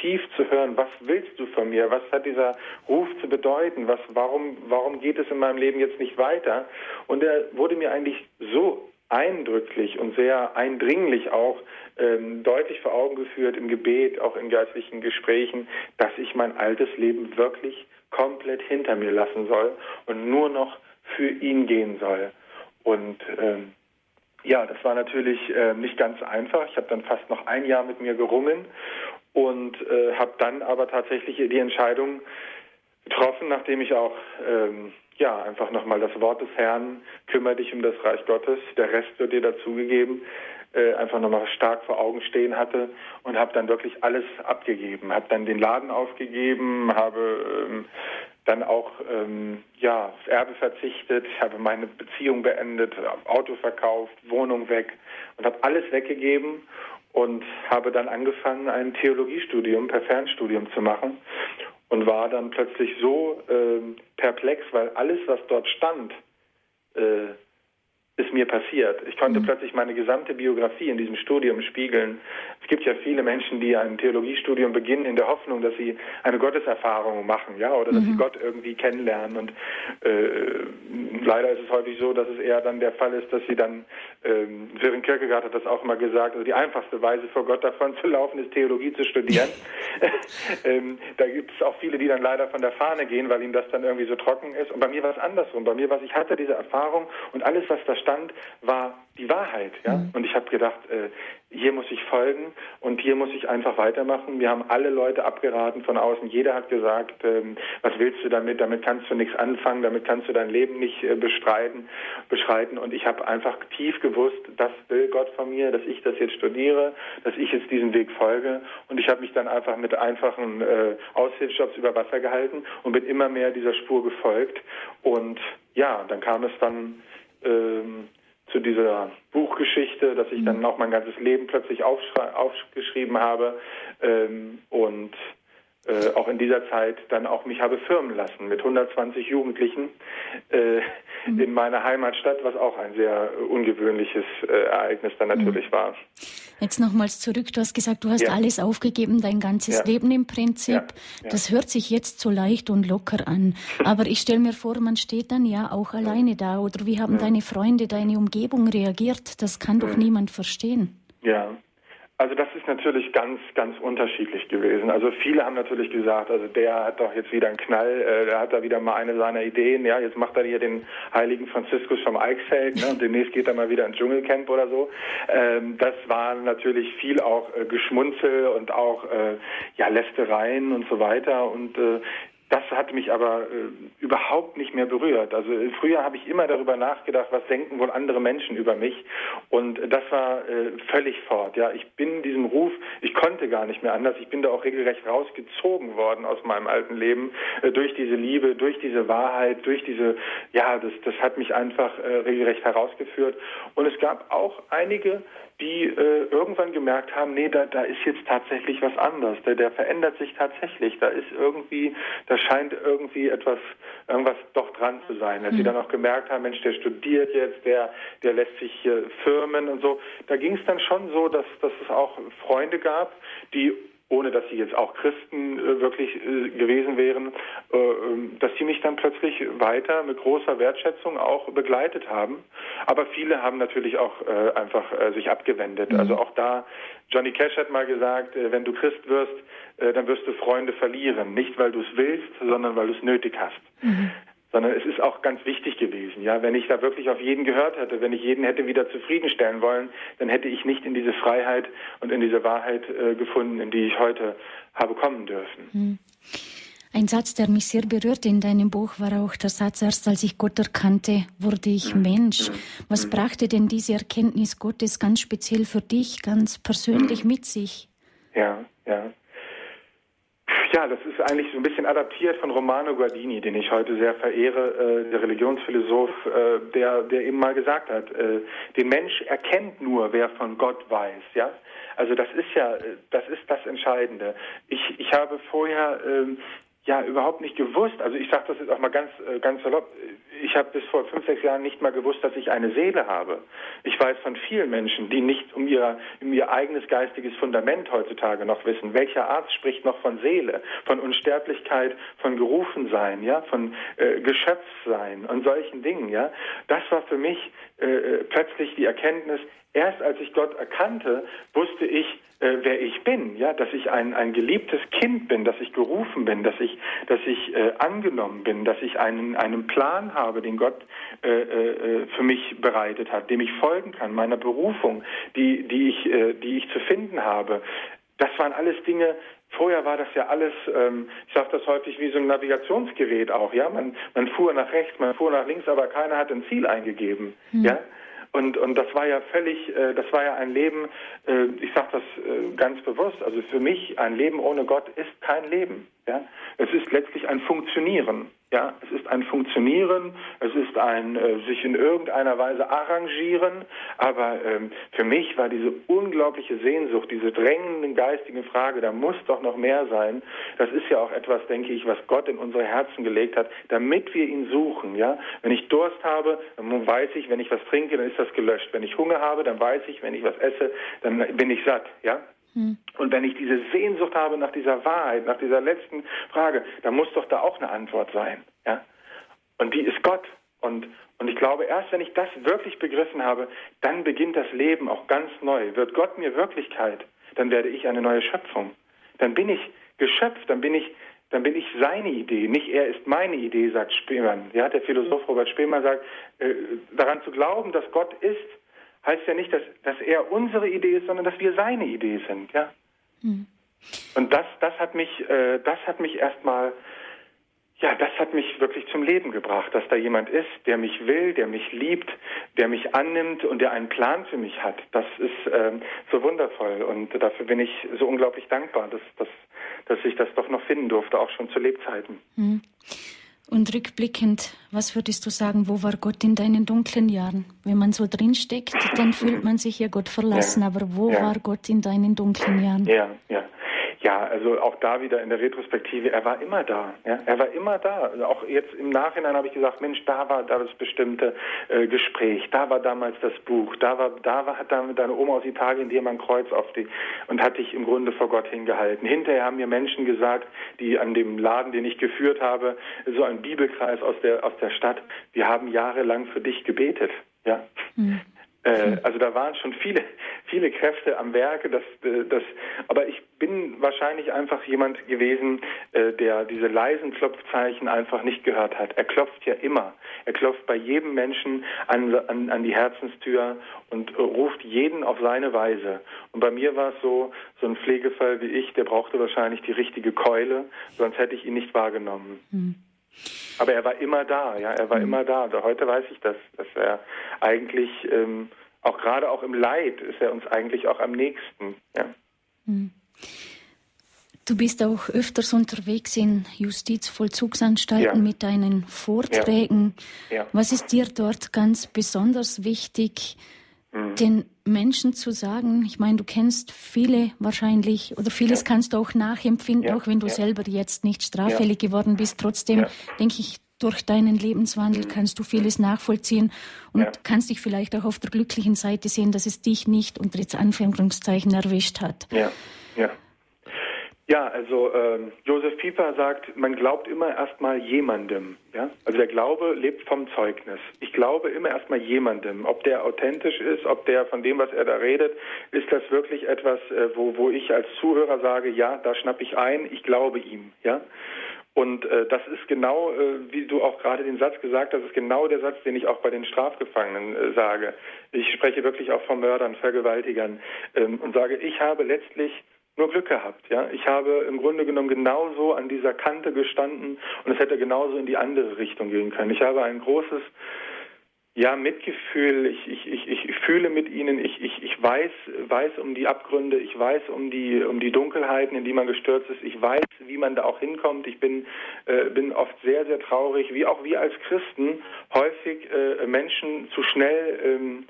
tief zu hören, was willst du von mir? Was hat dieser Ruf zu bedeuten? Was, warum, warum geht es in meinem Leben jetzt nicht weiter? Und er wurde mir eigentlich so eindrücklich und sehr eindringlich auch ähm, deutlich vor Augen geführt im Gebet, auch in geistlichen Gesprächen, dass ich mein altes Leben wirklich komplett hinter mir lassen soll und nur noch für ihn gehen soll. Und ähm, ja, das war natürlich äh, nicht ganz einfach. Ich habe dann fast noch ein Jahr mit mir gerungen und äh, habe dann aber tatsächlich die Entscheidung getroffen, nachdem ich auch ähm, ja einfach nochmal das Wort des Herrn, kümmere dich um das Reich Gottes, der Rest wird dir dazugegeben, äh, einfach nochmal stark vor Augen stehen hatte und habe dann wirklich alles abgegeben. Habe dann den Laden aufgegeben, habe ähm, dann auch ähm, ja, Erbe verzichtet, ich habe meine Beziehung beendet, Auto verkauft, Wohnung weg und habe alles weggegeben und habe dann angefangen, ein Theologiestudium per Fernstudium zu machen und war dann plötzlich so äh, perplex, weil alles, was dort stand, äh, ist mir passiert. Ich konnte mhm. plötzlich meine gesamte Biografie in diesem Studium spiegeln. Es gibt ja viele Menschen, die ein Theologiestudium beginnen in der Hoffnung, dass sie eine Gotteserfahrung machen, ja, oder dass mhm. sie Gott irgendwie kennenlernen. Und äh, leider ist es häufig so, dass es eher dann der Fall ist, dass sie dann, äh, Sören Kierkegaard hat das auch immer gesagt, also die einfachste Weise vor Gott davon zu laufen, ist Theologie zu studieren. ähm, da gibt es auch viele, die dann leider von der Fahne gehen, weil ihnen das dann irgendwie so trocken ist. Und bei mir war es andersrum. Bei mir war es, ich hatte diese Erfahrung und alles, was da stand, war die Wahrheit. Ja? Mhm. Und ich habe gedacht, äh, hier muss ich folgen und hier muss ich einfach weitermachen. Wir haben alle Leute abgeraten von außen. Jeder hat gesagt, ähm, was willst du damit? Damit kannst du nichts anfangen, damit kannst du dein Leben nicht äh, bestreiten, beschreiten. Und ich habe einfach tief gewusst, das will Gott von mir, dass ich das jetzt studiere, dass ich jetzt diesen Weg folge. Und ich habe mich dann einfach mit einfachen äh, Aushilfsjobs über Wasser gehalten und bin immer mehr dieser Spur gefolgt. Und ja, dann kam es dann ähm, zu dieser Buchgeschichte, dass ich dann mhm. auch mein ganzes Leben plötzlich aufgeschrieben habe ähm, und äh, auch in dieser Zeit dann auch mich habe firmen lassen mit 120 Jugendlichen äh, mhm. in meiner Heimatstadt, was auch ein sehr ungewöhnliches äh, Ereignis dann natürlich mhm. war. Jetzt nochmals zurück, du hast gesagt, du hast ja. alles aufgegeben, dein ganzes ja. Leben im Prinzip. Ja. Das hört sich jetzt so leicht und locker an. Aber ich stelle mir vor, man steht dann ja auch alleine da. Oder wie haben deine Freunde, deine Umgebung reagiert? Das kann doch niemand verstehen. Ja, also das ist natürlich ganz, ganz unterschiedlich gewesen. Also viele haben natürlich gesagt, also der hat doch jetzt wieder einen Knall, äh, der hat da wieder mal eine seiner Ideen, ja, jetzt macht er hier den heiligen Franziskus vom Eichsfeld ne, und demnächst geht er mal wieder ins Dschungelcamp oder so. Ähm, das war natürlich viel auch äh, Geschmunzel und auch äh, ja Lästereien und so weiter und äh, das hat mich aber äh, überhaupt nicht mehr berührt. Also äh, früher habe ich immer darüber nachgedacht, was denken wohl andere Menschen über mich. Und das war äh, völlig fort. Ja, ich bin diesem Ruf, ich konnte gar nicht mehr anders. Ich bin da auch regelrecht rausgezogen worden aus meinem alten Leben äh, durch diese Liebe, durch diese Wahrheit, durch diese, ja, das, das hat mich einfach äh, regelrecht herausgeführt. Und es gab auch einige, die äh, irgendwann gemerkt haben, nee, da, da ist jetzt tatsächlich was anderes, der, der verändert sich tatsächlich, da ist irgendwie, da scheint irgendwie etwas, irgendwas doch dran zu sein. Als mhm. sie dann auch gemerkt haben, Mensch, der studiert jetzt, der, der lässt sich hier firmen und so, da ging es dann schon so, dass, dass es auch Freunde gab, die ohne dass sie jetzt auch Christen äh, wirklich äh, gewesen wären, äh, ähm, dass sie mich dann plötzlich weiter mit großer Wertschätzung auch begleitet haben. Aber viele haben natürlich auch äh, einfach äh, sich abgewendet. Mhm. Also auch da, Johnny Cash hat mal gesagt, äh, wenn du Christ wirst, dann wirst du Freunde verlieren. Nicht, weil du es willst, sondern weil du es nötig hast. Mhm sondern es ist auch ganz wichtig gewesen. Ja, wenn ich da wirklich auf jeden gehört hätte, wenn ich jeden hätte wieder zufriedenstellen wollen, dann hätte ich nicht in diese Freiheit und in diese Wahrheit äh, gefunden, in die ich heute habe kommen dürfen. Hm. Ein Satz, der mich sehr berührt in deinem Buch, war auch der Satz, erst als ich Gott erkannte, wurde ich mhm. Mensch. Mhm. Was mhm. brachte denn diese Erkenntnis Gottes ganz speziell für dich, ganz persönlich mhm. mit sich? Ja, ja. Ja, das ist eigentlich so ein bisschen adaptiert von Romano Guardini, den ich heute sehr verehre, äh, der Religionsphilosoph, äh, der, der eben mal gesagt hat, äh, den Mensch erkennt nur, wer von Gott weiß, ja. Also das ist ja, äh, das ist das Entscheidende. Ich, ich habe vorher ähm, ja überhaupt nicht gewusst. Also ich sage das jetzt auch mal ganz äh, ganz salopp. Ich habe bis vor fünf sechs Jahren nicht mal gewusst, dass ich eine Seele habe. Ich weiß von vielen Menschen, die nicht um ihr um ihr eigenes geistiges Fundament heutzutage noch wissen. Welcher Arzt spricht noch von Seele, von Unsterblichkeit, von Gerufensein, ja, von äh, Geschöpfsein und solchen Dingen. Ja, das war für mich äh, äh plötzlich die Erkenntnis. Erst als ich Gott erkannte, wusste ich, äh, wer ich bin, ja, dass ich ein, ein geliebtes Kind bin, dass ich gerufen bin, dass ich, dass ich äh, angenommen bin, dass ich einen, einen Plan habe, den Gott äh, äh, für mich bereitet hat, dem ich folgen kann, meiner Berufung, die, die, ich, äh, die ich zu finden habe. Das waren alles Dinge, Vorher war das ja alles, ähm, ich sage das häufig wie so ein Navigationsgerät auch, ja. Man, man fuhr nach rechts, man fuhr nach links, aber keiner hat ein Ziel eingegeben, hm. ja. Und, und das war ja völlig, äh, das war ja ein Leben, äh, ich sage das äh, ganz bewusst, also für mich ein Leben ohne Gott ist kein Leben. Ja? Es ist letztlich ein Funktionieren. Ja, es ist ein Funktionieren, es ist ein äh, sich in irgendeiner Weise arrangieren, aber ähm, für mich war diese unglaubliche Sehnsucht, diese drängende geistige Frage, da muss doch noch mehr sein. Das ist ja auch etwas, denke ich, was Gott in unsere Herzen gelegt hat, damit wir ihn suchen. Ja, wenn ich Durst habe, dann weiß ich, wenn ich was trinke, dann ist das gelöscht. Wenn ich Hunger habe, dann weiß ich, wenn ich was esse, dann bin ich satt. Ja, hm. und wenn ich diese Sehnsucht habe nach dieser Wahrheit, nach dieser letzten Frage, dann muss doch da auch eine Antwort sein. Ja? Und die ist Gott. Und, und ich glaube, erst wenn ich das wirklich begriffen habe, dann beginnt das Leben auch ganz neu. Wird Gott mir Wirklichkeit, dann werde ich eine neue Schöpfung. Dann bin ich geschöpft, dann bin ich, dann bin ich seine Idee, nicht er ist meine Idee, sagt Spemann. Ja, der Philosoph Robert Spemann sagt, äh, daran zu glauben, dass Gott ist, heißt ja nicht, dass, dass er unsere Idee ist, sondern dass wir seine Idee sind. Ja? Hm. Und das, das hat mich, äh, das hat mich erstmal, ja, das hat mich wirklich zum Leben gebracht, dass da jemand ist, der mich will, der mich liebt, der mich annimmt und der einen Plan für mich hat. Das ist äh, so wundervoll und dafür bin ich so unglaublich dankbar, dass, dass, dass ich das doch noch finden durfte, auch schon zu Lebzeiten. Hm. Und rückblickend, was würdest du sagen, wo war Gott in deinen dunklen Jahren? Wenn man so drinsteckt, dann fühlt man sich ja Gott verlassen, ja, aber wo ja. war Gott in deinen dunklen Jahren? Ja, ja. Ja, also auch da wieder in der Retrospektive, er war immer da. Ja? Er war immer da. Also auch jetzt im Nachhinein habe ich gesagt, Mensch, da war da das bestimmte äh, Gespräch, da war damals das Buch, da war, da war, hat damit deine Oma aus Italien dir mein Kreuz auf die und hat dich im Grunde vor Gott hingehalten. Hinterher haben mir Menschen gesagt, die an dem Laden, den ich geführt habe, so ein Bibelkreis aus der aus der Stadt, wir haben jahrelang für dich gebetet. Ja. Mhm. Äh, also da waren schon viele, viele Kräfte am Werke. Das, äh, das, aber ich bin wahrscheinlich einfach jemand gewesen, äh, der diese leisen Klopfzeichen einfach nicht gehört hat. Er klopft ja immer. Er klopft bei jedem Menschen an, an, an die Herzenstür und ruft jeden auf seine Weise. Und bei mir war es so, so ein Pflegefall wie ich, der brauchte wahrscheinlich die richtige Keule, sonst hätte ich ihn nicht wahrgenommen. Mhm. Aber er war immer da, ja, er war mhm. immer da. Und heute weiß ich das, dass er eigentlich, ähm, auch gerade auch im Leid, ist er uns eigentlich auch am nächsten, ja. Mhm. Du bist auch öfters unterwegs in Justizvollzugsanstalten ja. mit deinen Vorträgen. Ja. Ja. Was ist dir dort ganz besonders wichtig? Mhm. den Menschen zu sagen, ich meine, du kennst viele wahrscheinlich oder vieles ja. kannst du auch nachempfinden, ja. auch wenn du ja. selber jetzt nicht straffällig geworden bist. Trotzdem denke ich, durch deinen Lebenswandel mhm. kannst du vieles nachvollziehen und kannst dich vielleicht auch auf der glücklichen Seite sehen, dass es dich nicht unter jetzt Anführungszeichen erwischt hat. Ja, ja. Ja, also äh, Josef Pieper sagt, man glaubt immer erstmal jemandem. Ja? Also der Glaube lebt vom Zeugnis. Ich glaube immer erstmal jemandem. Ob der authentisch ist, ob der von dem, was er da redet, ist das wirklich etwas, äh, wo, wo ich als Zuhörer sage, ja, da schnapp ich ein, ich glaube ihm. Ja? Und äh, das ist genau, äh, wie du auch gerade den Satz gesagt hast, ist genau der Satz, den ich auch bei den Strafgefangenen äh, sage. Ich spreche wirklich auch von Mördern, Vergewaltigern ähm, und sage, ich habe letztlich nur Glück gehabt. Ja, ich habe im Grunde genommen genauso an dieser Kante gestanden und es hätte genauso in die andere Richtung gehen können. Ich habe ein großes ja, Mitgefühl, ich, ich, ich, ich fühle mit ihnen, ich, ich, ich weiß, weiß um die Abgründe, ich weiß um die, um die Dunkelheiten, in die man gestürzt ist, ich weiß, wie man da auch hinkommt. Ich bin, äh, bin oft sehr, sehr traurig, wie auch wir als Christen häufig äh, Menschen zu schnell ähm,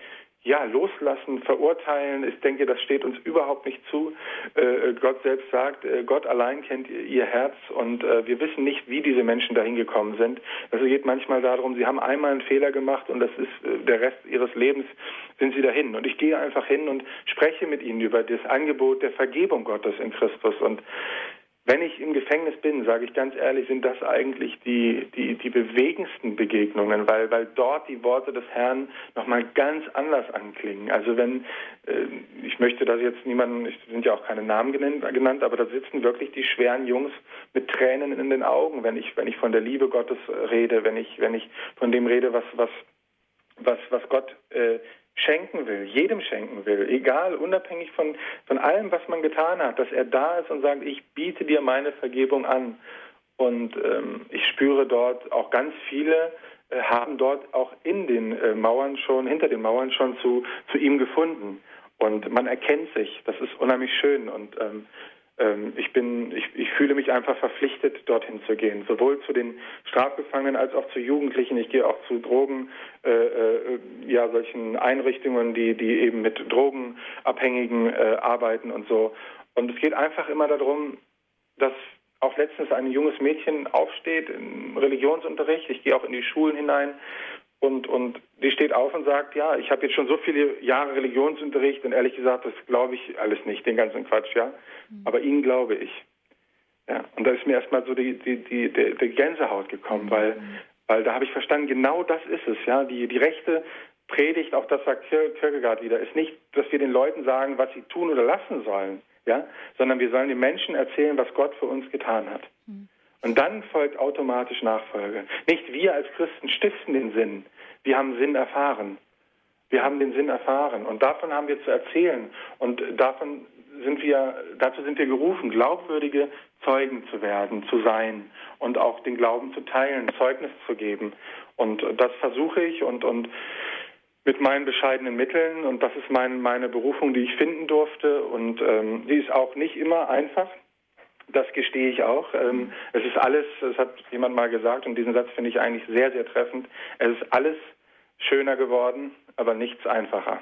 ja, loslassen, verurteilen. Ich denke, das steht uns überhaupt nicht zu. Äh, Gott selbst sagt, äh, Gott allein kennt ihr Herz und äh, wir wissen nicht, wie diese Menschen dahin gekommen sind. Also geht manchmal darum, sie haben einmal einen Fehler gemacht und das ist der Rest ihres Lebens sind sie dahin. Und ich gehe einfach hin und spreche mit ihnen über das Angebot der Vergebung Gottes in Christus und wenn ich im Gefängnis bin, sage ich ganz ehrlich, sind das eigentlich die, die, die bewegendsten Begegnungen, weil, weil dort die Worte des Herrn nochmal ganz anders anklingen. Also wenn, äh, ich möchte das jetzt niemanden, es sind ja auch keine Namen genannt, genannt, aber da sitzen wirklich die schweren Jungs mit Tränen in den Augen, wenn ich, wenn ich von der Liebe Gottes rede, wenn ich, wenn ich von dem rede, was, was, was, was Gott äh, schenken will, jedem schenken will, egal, unabhängig von, von allem, was man getan hat, dass er da ist und sagt, ich biete dir meine Vergebung an. Und ähm, ich spüre dort auch ganz viele äh, haben dort auch in den äh, Mauern schon, hinter den Mauern schon zu, zu ihm gefunden. Und man erkennt sich, das ist unheimlich schön. Und ähm, ich bin, ich, ich fühle mich einfach verpflichtet, dorthin zu gehen, sowohl zu den Strafgefangenen als auch zu Jugendlichen. Ich gehe auch zu Drogen, äh, äh, ja, solchen Einrichtungen, die, die eben mit Drogenabhängigen äh, arbeiten und so. Und es geht einfach immer darum, dass auch letztens ein junges Mädchen aufsteht im Religionsunterricht. Ich gehe auch in die Schulen hinein und, und die steht auf und sagt, ja, ich habe jetzt schon so viele Jahre Religionsunterricht und ehrlich gesagt, das glaube ich alles nicht, den ganzen Quatsch, ja. Mhm. Aber Ihnen glaube ich. Ja, und da ist mir erstmal so die, die, die, die, die Gänsehaut gekommen, mhm. weil, weil da habe ich verstanden, genau das ist es, ja. Die, die rechte Predigt, auch das sagt Kierkegaard wieder, ist nicht, dass wir den Leuten sagen, was sie tun oder lassen sollen, ja, sondern wir sollen den Menschen erzählen, was Gott für uns getan hat. Mhm. Und dann folgt automatisch Nachfolge. Nicht wir als Christen stiften den Sinn. Wir haben Sinn erfahren. Wir haben den Sinn erfahren. Und davon haben wir zu erzählen. Und davon sind wir, dazu sind wir gerufen, glaubwürdige Zeugen zu werden, zu sein und auch den Glauben zu teilen, Zeugnis zu geben. Und das versuche ich und, und mit meinen bescheidenen Mitteln. Und das ist mein, meine Berufung, die ich finden durfte. Und ähm, die ist auch nicht immer einfach. Das gestehe ich auch. Ähm, es ist alles, es hat jemand mal gesagt, und diesen Satz finde ich eigentlich sehr, sehr treffend, es ist alles schöner geworden, aber nichts einfacher.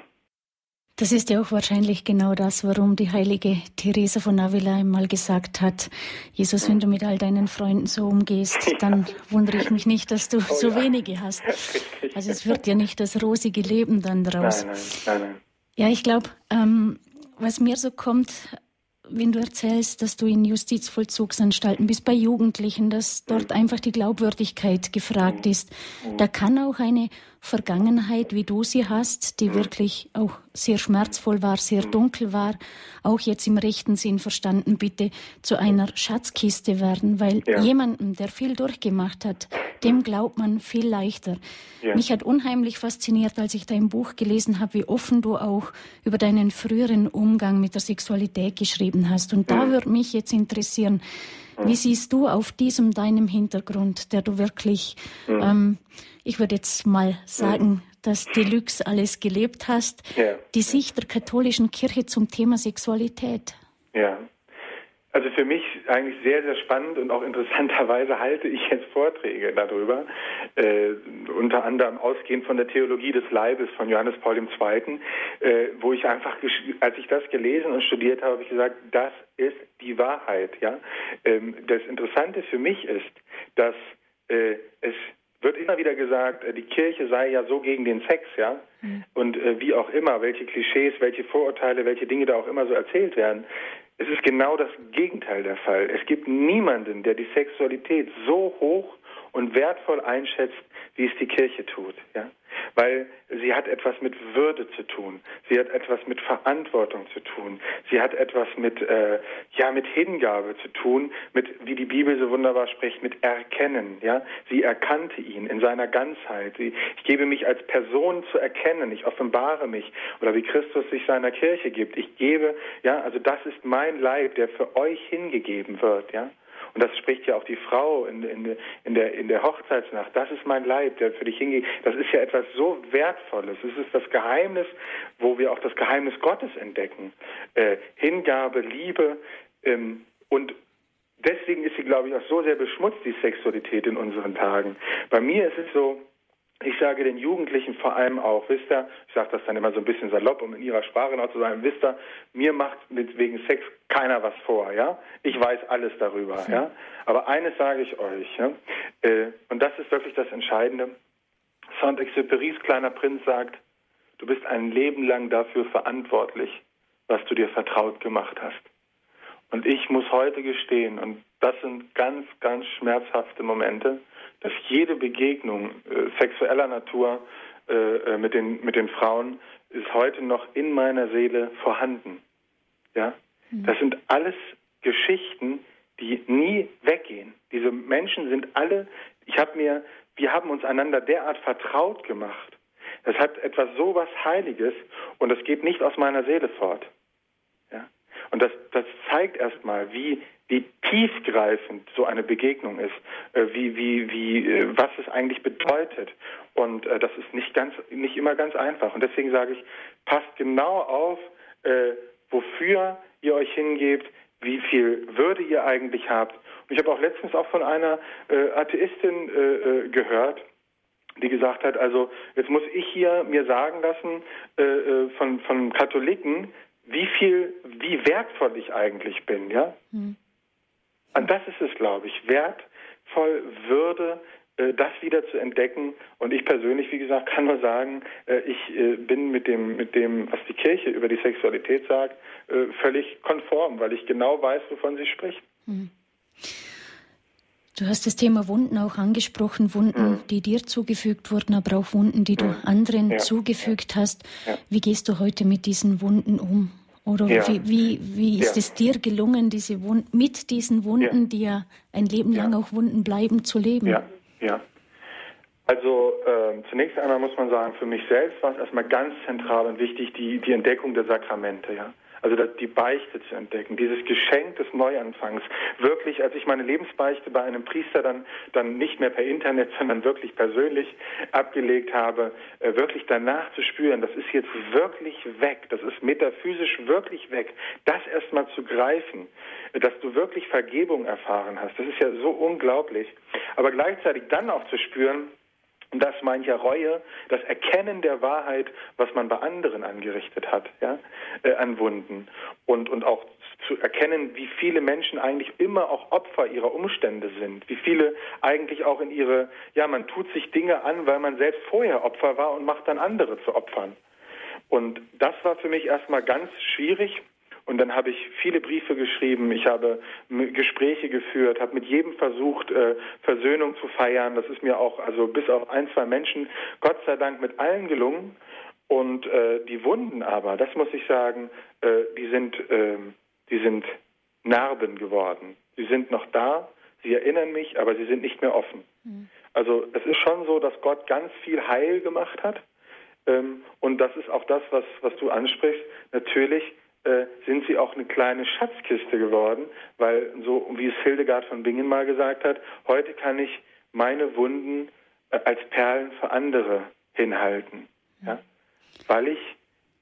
Das ist ja auch wahrscheinlich genau das, warum die heilige Theresa von Avila einmal gesagt hat, Jesus, wenn du mit all deinen Freunden so umgehst, dann wundere ich mich nicht, dass du oh, so ja. wenige hast. Also es wird ja nicht das rosige Leben dann draus. Nein, nein, nein, nein. Ja, ich glaube, ähm, was mir so kommt, wenn du erzählst, dass du in Justizvollzugsanstalten bist, bei Jugendlichen, dass dort einfach die Glaubwürdigkeit gefragt ist, da kann auch eine Vergangenheit, wie du sie hast, die wirklich auch sehr schmerzvoll war, sehr dunkel war, auch jetzt im rechten Sinn verstanden, bitte zu einer Schatzkiste werden, weil ja. jemandem, der viel durchgemacht hat, dem glaubt man viel leichter. Ja. Mich hat unheimlich fasziniert, als ich dein Buch gelesen habe, wie offen du auch über deinen früheren Umgang mit der Sexualität geschrieben hast. Und da würde mich jetzt interessieren, wie siehst du auf diesem deinem Hintergrund, der du wirklich, ähm, ich würde jetzt mal sagen, dass Deluxe alles gelebt hast, ja. die Sicht der katholischen Kirche zum Thema Sexualität? Ja. Also für mich eigentlich sehr, sehr spannend und auch interessanterweise halte ich jetzt Vorträge darüber, äh, unter anderem ausgehend von der Theologie des Leibes von Johannes Paul II., äh, wo ich einfach, als ich das gelesen und studiert habe, habe ich gesagt, das ist die Wahrheit. Ja? Ähm, das Interessante für mich ist, dass äh, es wird immer wieder gesagt, äh, die Kirche sei ja so gegen den Sex, ja. Mhm. Und äh, wie auch immer, welche Klischees, welche Vorurteile, welche Dinge da auch immer so erzählt werden. Es ist genau das Gegenteil der Fall. Es gibt niemanden, der die Sexualität so hoch und wertvoll einschätzt, wie es die Kirche tut. Ja? Weil sie hat etwas mit Würde zu tun, sie hat etwas mit Verantwortung zu tun, sie hat etwas mit, äh, ja, mit Hingabe zu tun, mit, wie die Bibel so wunderbar spricht, mit Erkennen. Ja? Sie erkannte ihn in seiner Ganzheit. Sie, ich gebe mich als Person zu erkennen, ich offenbare mich oder wie Christus sich seiner Kirche gibt. Ich gebe, ja, also das ist mein Leib, der für euch hingegeben wird. Ja? Und das spricht ja auch die Frau in, in, in, der, in der Hochzeitsnacht. Das ist mein Leib, der für dich hingeht. Das ist ja etwas so Wertvolles. Es ist das Geheimnis, wo wir auch das Geheimnis Gottes entdecken. Äh, Hingabe, Liebe ähm, und deswegen ist sie, glaube ich, auch so sehr beschmutzt, die Sexualität in unseren Tagen. Bei mir ist es so, ich sage den Jugendlichen vor allem auch, wisst ihr, ich sage das dann immer so ein bisschen salopp, um in ihrer Sprache noch zu sagen, wisst ihr, mir macht mit wegen Sex keiner was vor, ja. Ich weiß alles darüber, ja. Aber eines sage ich euch, ja. Äh, und das ist wirklich das Entscheidende. Saint-Exupéry's kleiner Prinz sagt, du bist ein Leben lang dafür verantwortlich, was du dir vertraut gemacht hast. Und ich muss heute gestehen, und das sind ganz, ganz schmerzhafte Momente, dass jede Begegnung äh, sexueller Natur äh, äh, mit, den, mit den Frauen ist heute noch in meiner Seele vorhanden. Ja? Mhm. Das sind alles Geschichten, die nie weggehen. Diese Menschen sind alle, ich habe mir, wir haben uns einander derart vertraut gemacht. Das hat etwas so was Heiliges und das geht nicht aus meiner Seele fort. Und das, das zeigt erstmal, wie, wie tiefgreifend so eine Begegnung ist, äh, wie, wie, wie, äh, was es eigentlich bedeutet. Und äh, das ist nicht ganz, nicht immer ganz einfach. Und deswegen sage ich, passt genau auf, wofür ihr euch hingebt, wie viel Würde ihr eigentlich habt. Und ich habe auch letztens auch von einer Atheistin gehört, die gesagt hat, also jetzt muss ich hier mir sagen lassen äh von, von Katholiken, wie viel, wie wertvoll ich eigentlich bin, ja? Mhm. Und das ist es, glaube ich, wertvoll Würde, äh, das wieder zu entdecken. Und ich persönlich, wie gesagt, kann nur sagen, äh, ich äh, bin mit dem, mit dem, was die Kirche über die Sexualität sagt, völlig konform, weil ich genau weiß, wovon sie spricht. Mhm. Du hast das Thema Wunden auch angesprochen, Wunden, mhm. die dir zugefügt wurden, aber auch Wunden, die du mhm. anderen ja. zugefügt hast. Ja. Wie gehst du heute mit diesen Wunden um? Oder ja. wie, wie, wie ist es dir gelungen, diese Wunden, mit diesen Wunden, die ja ein Leben lang auch Wunden bleiben, zu leben? Ja, ja. Also äh, zunächst einmal muss man sagen, für mich selbst war es erstmal ganz zentral und wichtig die, die Entdeckung der Sakramente. Ja? Also die Beichte zu entdecken, dieses Geschenk des Neuanfangs. Wirklich, als ich meine Lebensbeichte bei einem Priester dann, dann nicht mehr per Internet, sondern wirklich persönlich abgelegt habe, äh, wirklich danach zu spüren, das ist jetzt wirklich weg, das ist metaphysisch wirklich weg, das erstmal zu greifen, dass du wirklich Vergebung erfahren hast, das ist ja so unglaublich. Aber gleichzeitig dann auch zu spüren, und das meint ja Reue, das Erkennen der Wahrheit, was man bei anderen angerichtet hat, ja, äh, an Wunden. Und, und auch zu erkennen, wie viele Menschen eigentlich immer auch Opfer ihrer Umstände sind, wie viele eigentlich auch in ihre, ja, man tut sich Dinge an, weil man selbst vorher Opfer war und macht dann andere zu Opfern. Und das war für mich erstmal ganz schwierig, und dann habe ich viele Briefe geschrieben, ich habe Gespräche geführt, habe mit jedem versucht, äh, Versöhnung zu feiern. Das ist mir auch, also bis auf ein, zwei Menschen, Gott sei Dank mit allen gelungen. Und äh, die Wunden aber, das muss ich sagen, äh, die sind, äh, die sind Narben geworden. Sie sind noch da, sie erinnern mich, aber sie sind nicht mehr offen. Mhm. Also es ist schon so, dass Gott ganz viel Heil gemacht hat. Ähm, und das ist auch das, was, was du ansprichst. Natürlich äh, sind sie auch eine kleine Schatzkiste geworden, weil so wie es Hildegard von Bingen mal gesagt hat, heute kann ich meine Wunden äh, als Perlen für andere hinhalten, ja? weil ich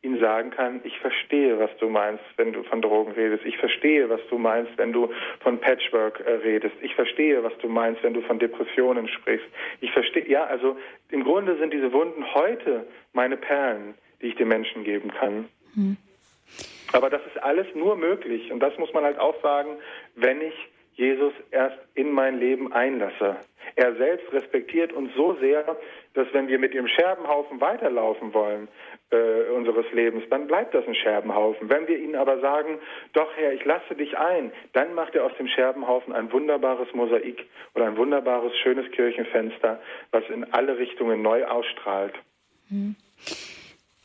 ihnen sagen kann, ich verstehe, was du meinst, wenn du von Drogen redest. Ich verstehe, was du meinst, wenn du von Patchwork äh, redest. Ich verstehe, was du meinst, wenn du von Depressionen sprichst. Ich verstehe, ja, also im Grunde sind diese Wunden heute meine Perlen, die ich den Menschen geben kann. Hm. Aber das ist alles nur möglich, und das muss man halt auch sagen, wenn ich Jesus erst in mein Leben einlasse. Er selbst respektiert uns so sehr, dass wenn wir mit dem Scherbenhaufen weiterlaufen wollen äh, unseres Lebens, dann bleibt das ein Scherbenhaufen. Wenn wir ihnen aber sagen, doch Herr, ich lasse dich ein, dann macht er aus dem Scherbenhaufen ein wunderbares Mosaik oder ein wunderbares, schönes Kirchenfenster, was in alle Richtungen neu ausstrahlt. Hm.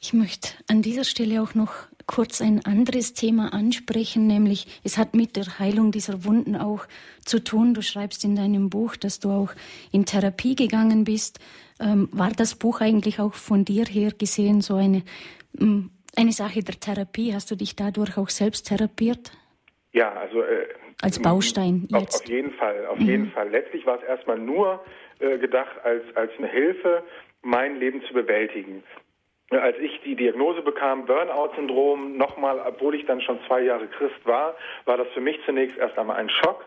Ich möchte an dieser Stelle auch noch kurz ein anderes Thema ansprechen, nämlich es hat mit der Heilung dieser Wunden auch zu tun. Du schreibst in deinem Buch, dass du auch in Therapie gegangen bist. Ähm, war das Buch eigentlich auch von dir her gesehen so eine, mm, eine Sache der Therapie? Hast du dich dadurch auch selbst therapiert? Ja, also äh, als Baustein jetzt. Auf, auf jeden Fall, auf mhm. jeden Fall. Letztlich war es erstmal nur äh, gedacht als als eine Hilfe, mein Leben zu bewältigen. Als ich die Diagnose bekam, Burnout-Syndrom, nochmal, obwohl ich dann schon zwei Jahre Christ war, war das für mich zunächst erst einmal ein Schock.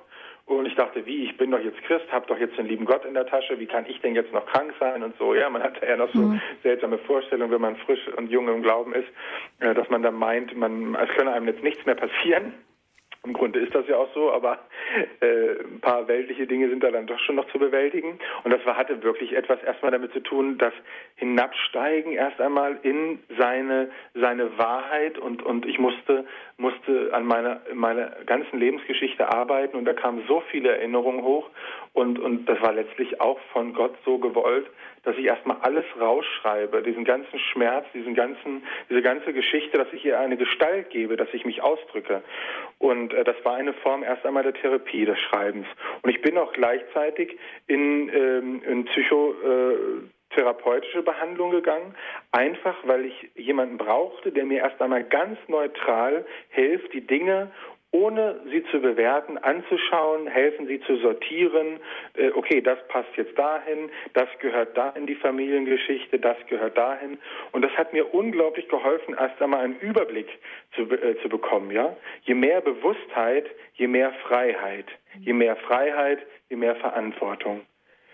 Und ich dachte, wie, ich bin doch jetzt Christ, habe doch jetzt den lieben Gott in der Tasche, wie kann ich denn jetzt noch krank sein und so. Ja, man hat ja noch so mhm. seltsame Vorstellungen, wenn man frisch und jung im Glauben ist, äh, dass man dann meint, man, es könne einem jetzt nichts mehr passieren. Im Grunde ist das ja auch so, aber äh, ein paar weltliche Dinge sind da dann doch schon noch zu bewältigen. Und das war, hatte wirklich etwas erstmal damit zu tun, das Hinabsteigen erst einmal in seine, seine Wahrheit und, und ich musste, musste an meiner, meiner ganzen Lebensgeschichte arbeiten und da kamen so viele Erinnerungen hoch und, und das war letztlich auch von Gott so gewollt, dass ich erstmal alles rausschreibe, diesen ganzen Schmerz, diesen ganzen, diese ganze Geschichte, dass ich ihr eine Gestalt gebe, dass ich mich ausdrücke. Und äh, das war eine Form erst einmal der Therapie des Schreibens. Und ich bin auch gleichzeitig in, ähm, in psychotherapeutische Behandlung gegangen, einfach weil ich jemanden brauchte, der mir erst einmal ganz neutral hilft, die Dinge ohne sie zu bewerten, anzuschauen, helfen sie zu sortieren. Äh, okay, das passt jetzt dahin, das gehört da in die Familiengeschichte, das gehört dahin. Und das hat mir unglaublich geholfen, erst einmal einen Überblick zu, äh, zu bekommen. Ja, je mehr Bewusstheit, je mehr Freiheit, je mehr Freiheit, je mehr Verantwortung.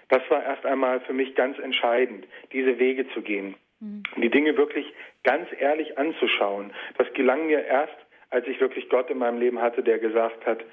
Das war erst einmal für mich ganz entscheidend, diese Wege zu gehen. Mhm. Die Dinge wirklich ganz ehrlich anzuschauen. Das gelang mir erst, als ich wirklich Gott in meinem Leben hatte, der gesagt hat,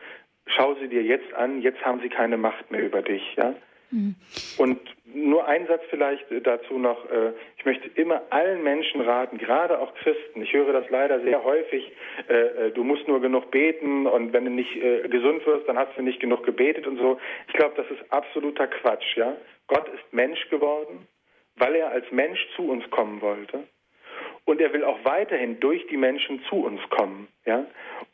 schau sie dir jetzt an, jetzt haben sie keine Macht mehr über dich. Ja? Mhm. Und nur ein Satz vielleicht dazu noch. Äh, ich möchte immer allen Menschen raten, gerade auch Christen. Ich höre das leider sehr häufig. Äh, äh, du musst nur genug beten und wenn du nicht gesund wirst, dann hast du nicht genug gebetet und so. Ich glaube, das ist absoluter Quatsch. Ja, Gott ist Mensch geworden, weil er als Mensch zu uns kommen wollte und er will auch weiterhin durch die Menschen zu uns kommen. Ja?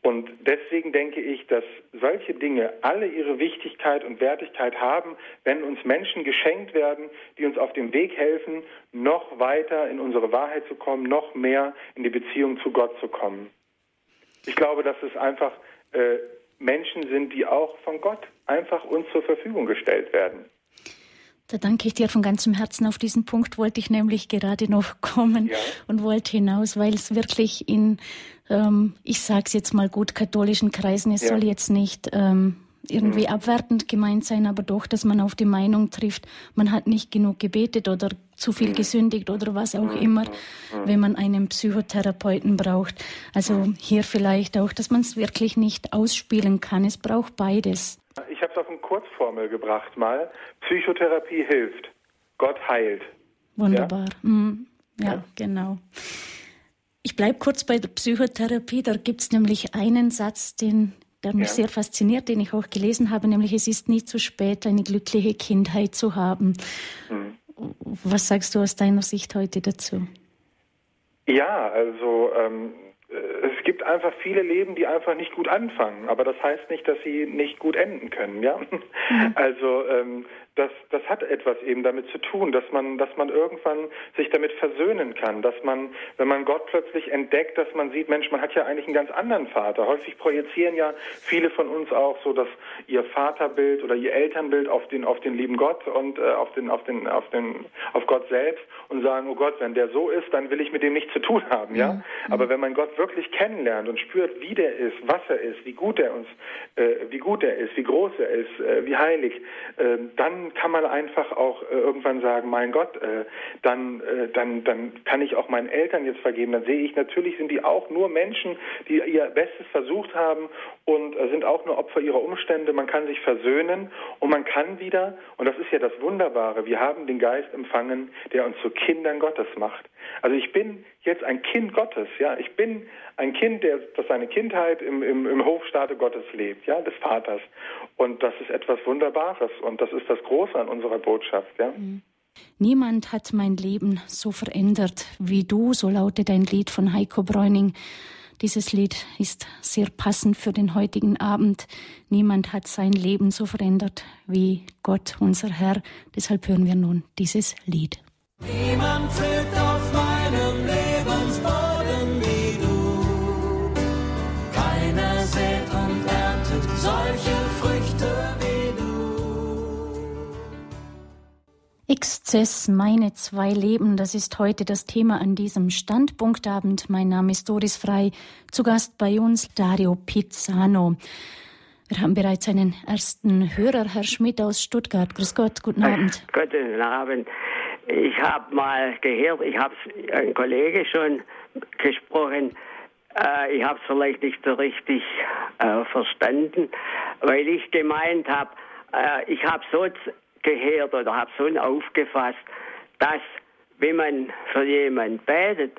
Und deswegen denke ich, dass solche Dinge alle ihre Wichtigkeit und Wertigkeit haben, wenn uns Menschen geschenkt werden, die uns auf dem Weg helfen, noch weiter in unsere Wahrheit zu kommen, noch mehr in die Beziehung zu Gott zu kommen. Ich glaube, dass es einfach äh, Menschen sind, die auch von Gott einfach uns zur Verfügung gestellt werden. Da danke ich dir von ganzem Herzen. Auf diesen Punkt wollte ich nämlich gerade noch kommen ja. und wollte hinaus, weil es wirklich in, ähm, ich sage es jetzt mal gut, katholischen Kreisen, es ja. soll jetzt nicht ähm, irgendwie mhm. abwertend gemeint sein, aber doch, dass man auf die Meinung trifft, man hat nicht genug gebetet oder zu viel mhm. gesündigt oder was auch mhm. immer, mhm. wenn man einen Psychotherapeuten braucht. Also mhm. hier vielleicht auch, dass man es wirklich nicht ausspielen kann. Es braucht beides. Ich habe es auf eine Kurzformel gebracht mal. Psychotherapie hilft. Gott heilt. Wunderbar. Ja, mhm. ja, ja. genau. Ich bleibe kurz bei der Psychotherapie. Da gibt es nämlich einen Satz, den, der mich ja. sehr fasziniert, den ich auch gelesen habe, nämlich es ist nie zu spät, eine glückliche Kindheit zu haben. Mhm. Was sagst du aus deiner Sicht heute dazu? Ja, also ähm, es gibt einfach viele Leben, die einfach nicht gut anfangen, aber das heißt nicht, dass sie nicht gut enden können, ja. Mhm. Also ähm, das, das hat etwas eben damit zu tun, dass man, dass man irgendwann sich damit versöhnen kann, dass man, wenn man Gott plötzlich entdeckt, dass man sieht, Mensch, man hat ja eigentlich einen ganz anderen Vater. Häufig projizieren ja viele von uns auch so, dass ihr Vaterbild oder ihr Elternbild auf den, auf den lieben Gott und äh, auf den, auf den, auf den, auf Gott selbst und sagen, oh Gott, wenn der so ist, dann will ich mit dem nichts zu tun haben, ja. Mhm. Aber wenn man Gott wirklich kennenlernt und spürt, wie der ist, was er ist, wie gut er uns, äh, wie gut er ist, wie groß er ist, äh, wie heilig, äh, kann man einfach auch äh, irgendwann sagen, mein Gott, äh, dann, äh, dann, dann kann ich auch meinen Eltern jetzt vergeben. Dann sehe ich, natürlich sind die auch nur Menschen, die ihr Bestes versucht haben und äh, sind auch nur Opfer ihrer Umstände. Man kann sich versöhnen und man kann wieder, und das ist ja das Wunderbare, wir haben den Geist empfangen, der uns zu Kindern Gottes macht. Also ich bin jetzt ein Kind Gottes, ja. Ich bin ein Kind, der, das seine Kindheit im, im, im Hofstaate Gottes lebt, ja, des Vaters. Und das ist etwas Wunderbares und das ist das Große an unserer Botschaft, ja. Mhm. Niemand hat mein Leben so verändert wie du, so lautet ein Lied von Heiko Bräuning. Dieses Lied ist sehr passend für den heutigen Abend. Niemand hat sein Leben so verändert wie Gott, unser Herr. Deshalb hören wir nun dieses Lied. Niemand fällt auf Exzess, meine zwei Leben, das ist heute das Thema an diesem Standpunktabend. Mein Name ist Doris Frei. Zu Gast bei uns Dario Pizzano. Wir haben bereits einen ersten Hörer, Herr Schmidt aus Stuttgart. Grüß Gott, guten Abend. Guten Abend. Ich habe mal gehört, ich habe ein Kollege schon gesprochen, äh, ich habe es vielleicht nicht so richtig äh, verstanden, weil ich gemeint habe, äh, ich habe so gehört oder habe so aufgefasst, dass wenn man für jemanden betet,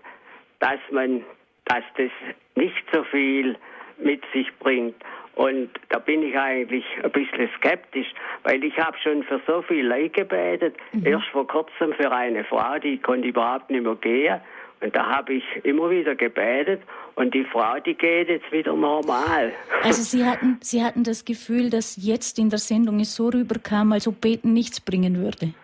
dass man, dass das nicht so viel mit sich bringt. Und da bin ich eigentlich ein bisschen skeptisch, weil ich habe schon für so viel Leute gebetet. Mhm. Erst vor kurzem für eine Frau, die konnte überhaupt nicht mehr gehen. Und da habe ich immer wieder gebetet und die Frau, die geht jetzt wieder normal. Also Sie hatten, Sie hatten das Gefühl, dass jetzt in der Sendung es so rüberkam, als ob Beten nichts bringen würde.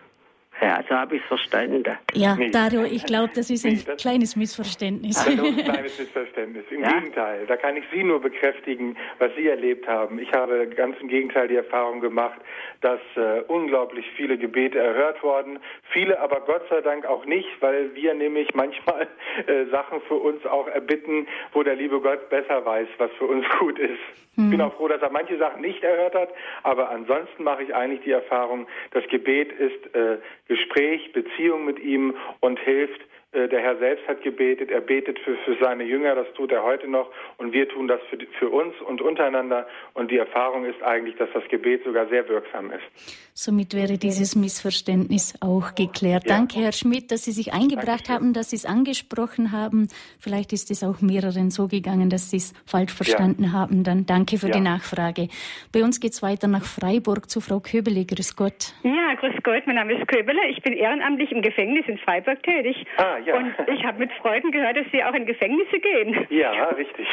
Ja, so habe ich es verstanden. Ja, nee. Dario, ich glaube, das ist ein nee, kleines Missverständnis. Also ein kleines Missverständnis. Im ja? Gegenteil, da kann ich Sie nur bekräftigen, was Sie erlebt haben. Ich habe ganz im Gegenteil die Erfahrung gemacht, dass äh, unglaublich viele Gebete erhört wurden, viele aber Gott sei Dank auch nicht, weil wir nämlich manchmal äh, Sachen für uns auch erbitten, wo der liebe Gott besser weiß, was für uns gut ist. Ich hm. bin auch froh, dass er manche Sachen nicht erhört hat, aber ansonsten mache ich eigentlich die Erfahrung, das Gebet ist äh, Gespräch, Beziehung mit ihm und hilft, äh, der Herr selbst hat gebetet, er betet für, für seine Jünger, das tut er heute noch und wir tun das für, für uns und untereinander und die Erfahrung ist eigentlich, dass das Gebet sogar sehr wirksam ist. Somit wäre dieses Missverständnis auch geklärt. Ja. Danke, Herr Schmidt, dass Sie sich eingebracht Dankeschön. haben, dass Sie es angesprochen haben. Vielleicht ist es auch mehreren so gegangen, dass Sie es falsch verstanden ja. haben. Dann danke für ja. die Nachfrage. Bei uns geht es weiter nach Freiburg zu Frau Köbele. Grüß Gott. Ja, grüß Gott. Mein Name ist Köbele. Ich bin ehrenamtlich im Gefängnis in Freiburg tätig. Ah, ja. Und ich habe mit Freuden gehört, dass Sie auch in Gefängnisse gehen. Ja, richtig.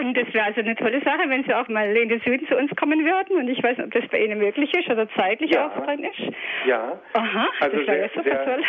Und das wäre also eine tolle Sache, wenn Sie auch mal in den Süden zu uns kommen würden. Und ich weiß nicht, ob das bei Ihnen möglich ist oder zeitlich ja. Auch drin ist. Ja. Aha, also das wäre super sehr, toll.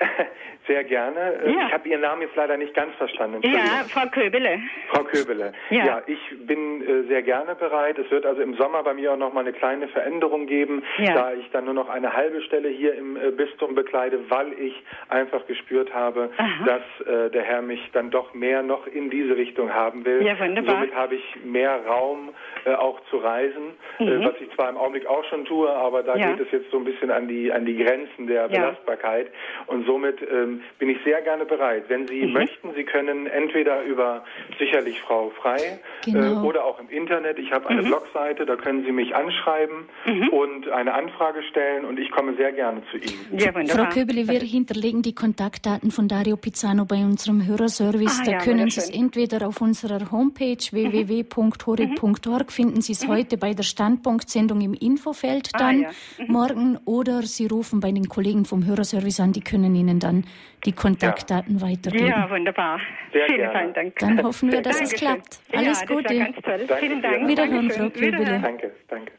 Sehr gerne. Äh, ja. Ich habe Ihren Namen jetzt leider nicht ganz verstanden. Ja, Frau Köbele. Frau Köbele. Ja. ja, ich bin äh, sehr gerne bereit. Es wird also im Sommer bei mir auch noch mal eine kleine Veränderung geben, ja. da ich dann nur noch eine halbe Stelle hier im äh, Bistum bekleide, weil ich einfach gespürt habe, Aha. dass äh, der Herr mich dann doch mehr noch in diese Richtung haben will. Ja, wunderbar. Somit habe ich mehr Raum auch zu reisen, mhm. was ich zwar im Augenblick auch schon tue, aber da geht es jetzt so ein bisschen an die an die Grenzen der Belastbarkeit und somit ähm, bin ich sehr gerne bereit. Wenn Sie mhm. möchten, Sie können entweder über sicherlich Frau Frei äh, genau. äh, oder auch im Internet. Ich habe eine mhm. Blogseite, da können Sie mich anschreiben mhm. und eine Anfrage stellen und ich komme sehr gerne zu Ihnen. Ja, Frau Köbele, wir hinterlegen die Kontaktdaten von Dario Pizzano bei unserem Hörerservice. Ah, da ja, können Sie es entweder auf unserer Homepage mhm. www.horeb.org finden Sie es mhm. heute bei der Standpunktsendung im Infofeld ah, dann ah, ja. morgen oder Sie rufen bei den Kollegen vom Hörerservice an, die können Ihnen dann die Kontaktdaten ja. weitergeben. Ja, wunderbar. Sehr Vielen gerne. Dank. Dann hoffen wir, dass es klappt. Alles ja, Gute. ganz toll. Vielen Dank. Wiederhören, Frau Köbele. Danke, danke.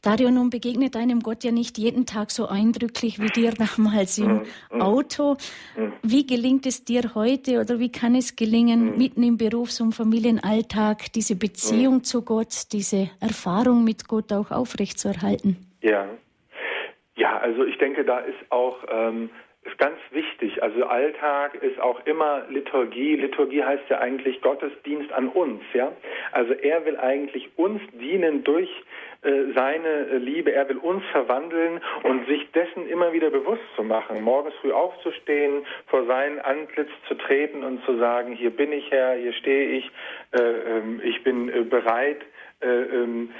Dario, nun begegnet einem Gott ja nicht jeden Tag so eindrücklich wie dir damals im mm, mm, Auto. Mm. Wie gelingt es dir heute oder wie kann es gelingen, mitten im Berufs- und Familienalltag diese Beziehung zu Gott, diese Erfahrung mit Gott auch aufrechtzuerhalten? Ja. Ja, also ich denke, da ist auch ähm, ist ganz wichtig. Also Alltag ist auch immer Liturgie. Liturgie heißt ja eigentlich Gottesdienst an uns, ja. Also er will eigentlich uns dienen durch äh, seine Liebe. Er will uns verwandeln und sich dessen immer wieder bewusst zu machen. Morgens früh aufzustehen, vor sein Antlitz zu treten und zu sagen, hier bin ich Herr, hier stehe ich, äh, äh, ich bin äh, bereit, äh, ähm,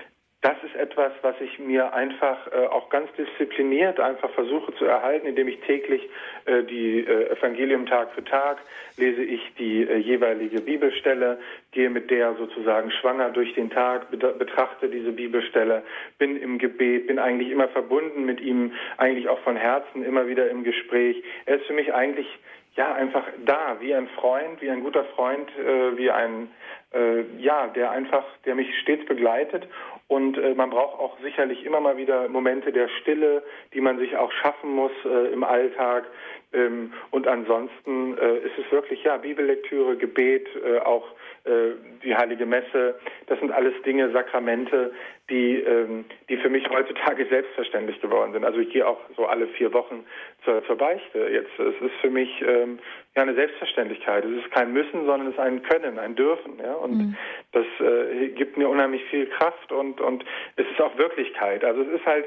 das ist etwas, was ich mir einfach äh, auch ganz diszipliniert einfach versuche zu erhalten, indem ich täglich äh, die äh, Evangelium Tag für Tag lese ich die äh, jeweilige Bibelstelle, gehe mit der sozusagen schwanger durch den Tag, betrachte diese Bibelstelle, bin im Gebet, bin eigentlich immer verbunden mit ihm, eigentlich auch von Herzen immer wieder im Gespräch. Er ist für mich eigentlich ja einfach da, wie ein Freund, wie ein guter Freund, äh, wie ein äh, ja, der einfach, der mich stets begleitet und äh, man braucht auch sicherlich immer mal wieder Momente der Stille, die man sich auch schaffen muss äh, im Alltag. Ähm, und ansonsten äh, ist es wirklich ja Bibellektüre, Gebet, äh, auch äh, die Heilige Messe. Das sind alles Dinge, Sakramente, die, ähm, die für mich heutzutage selbstverständlich geworden sind. Also ich gehe auch so alle vier Wochen zur, zur Beichte. Jetzt es ist für mich ähm, ja eine Selbstverständlichkeit. Es ist kein Müssen, sondern es ist ein Können, ein Dürfen. Ja? Und mhm. das äh, gibt mir unheimlich viel Kraft und und es ist auch Wirklichkeit. Also es ist halt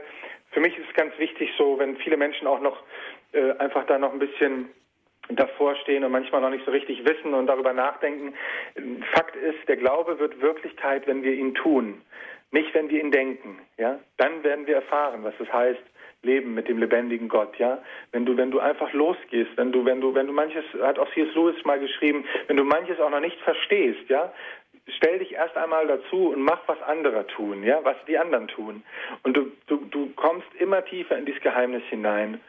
für mich ist es ganz wichtig, so wenn viele Menschen auch noch äh, einfach da noch ein bisschen davor stehen und manchmal noch nicht so richtig wissen und darüber nachdenken. Fakt ist, der Glaube wird Wirklichkeit, wenn wir ihn tun, nicht wenn wir ihn denken. Ja, dann werden wir erfahren, was es heißt, leben mit dem lebendigen Gott. Ja, wenn du wenn du einfach losgehst, wenn du wenn du wenn du manches hat auch C.S. Lewis mal geschrieben, wenn du manches auch noch nicht verstehst, ja, stell dich erst einmal dazu und mach, was andere tun, ja, was die anderen tun. Und du, du, du kommst immer tiefer in dieses Geheimnis hinein.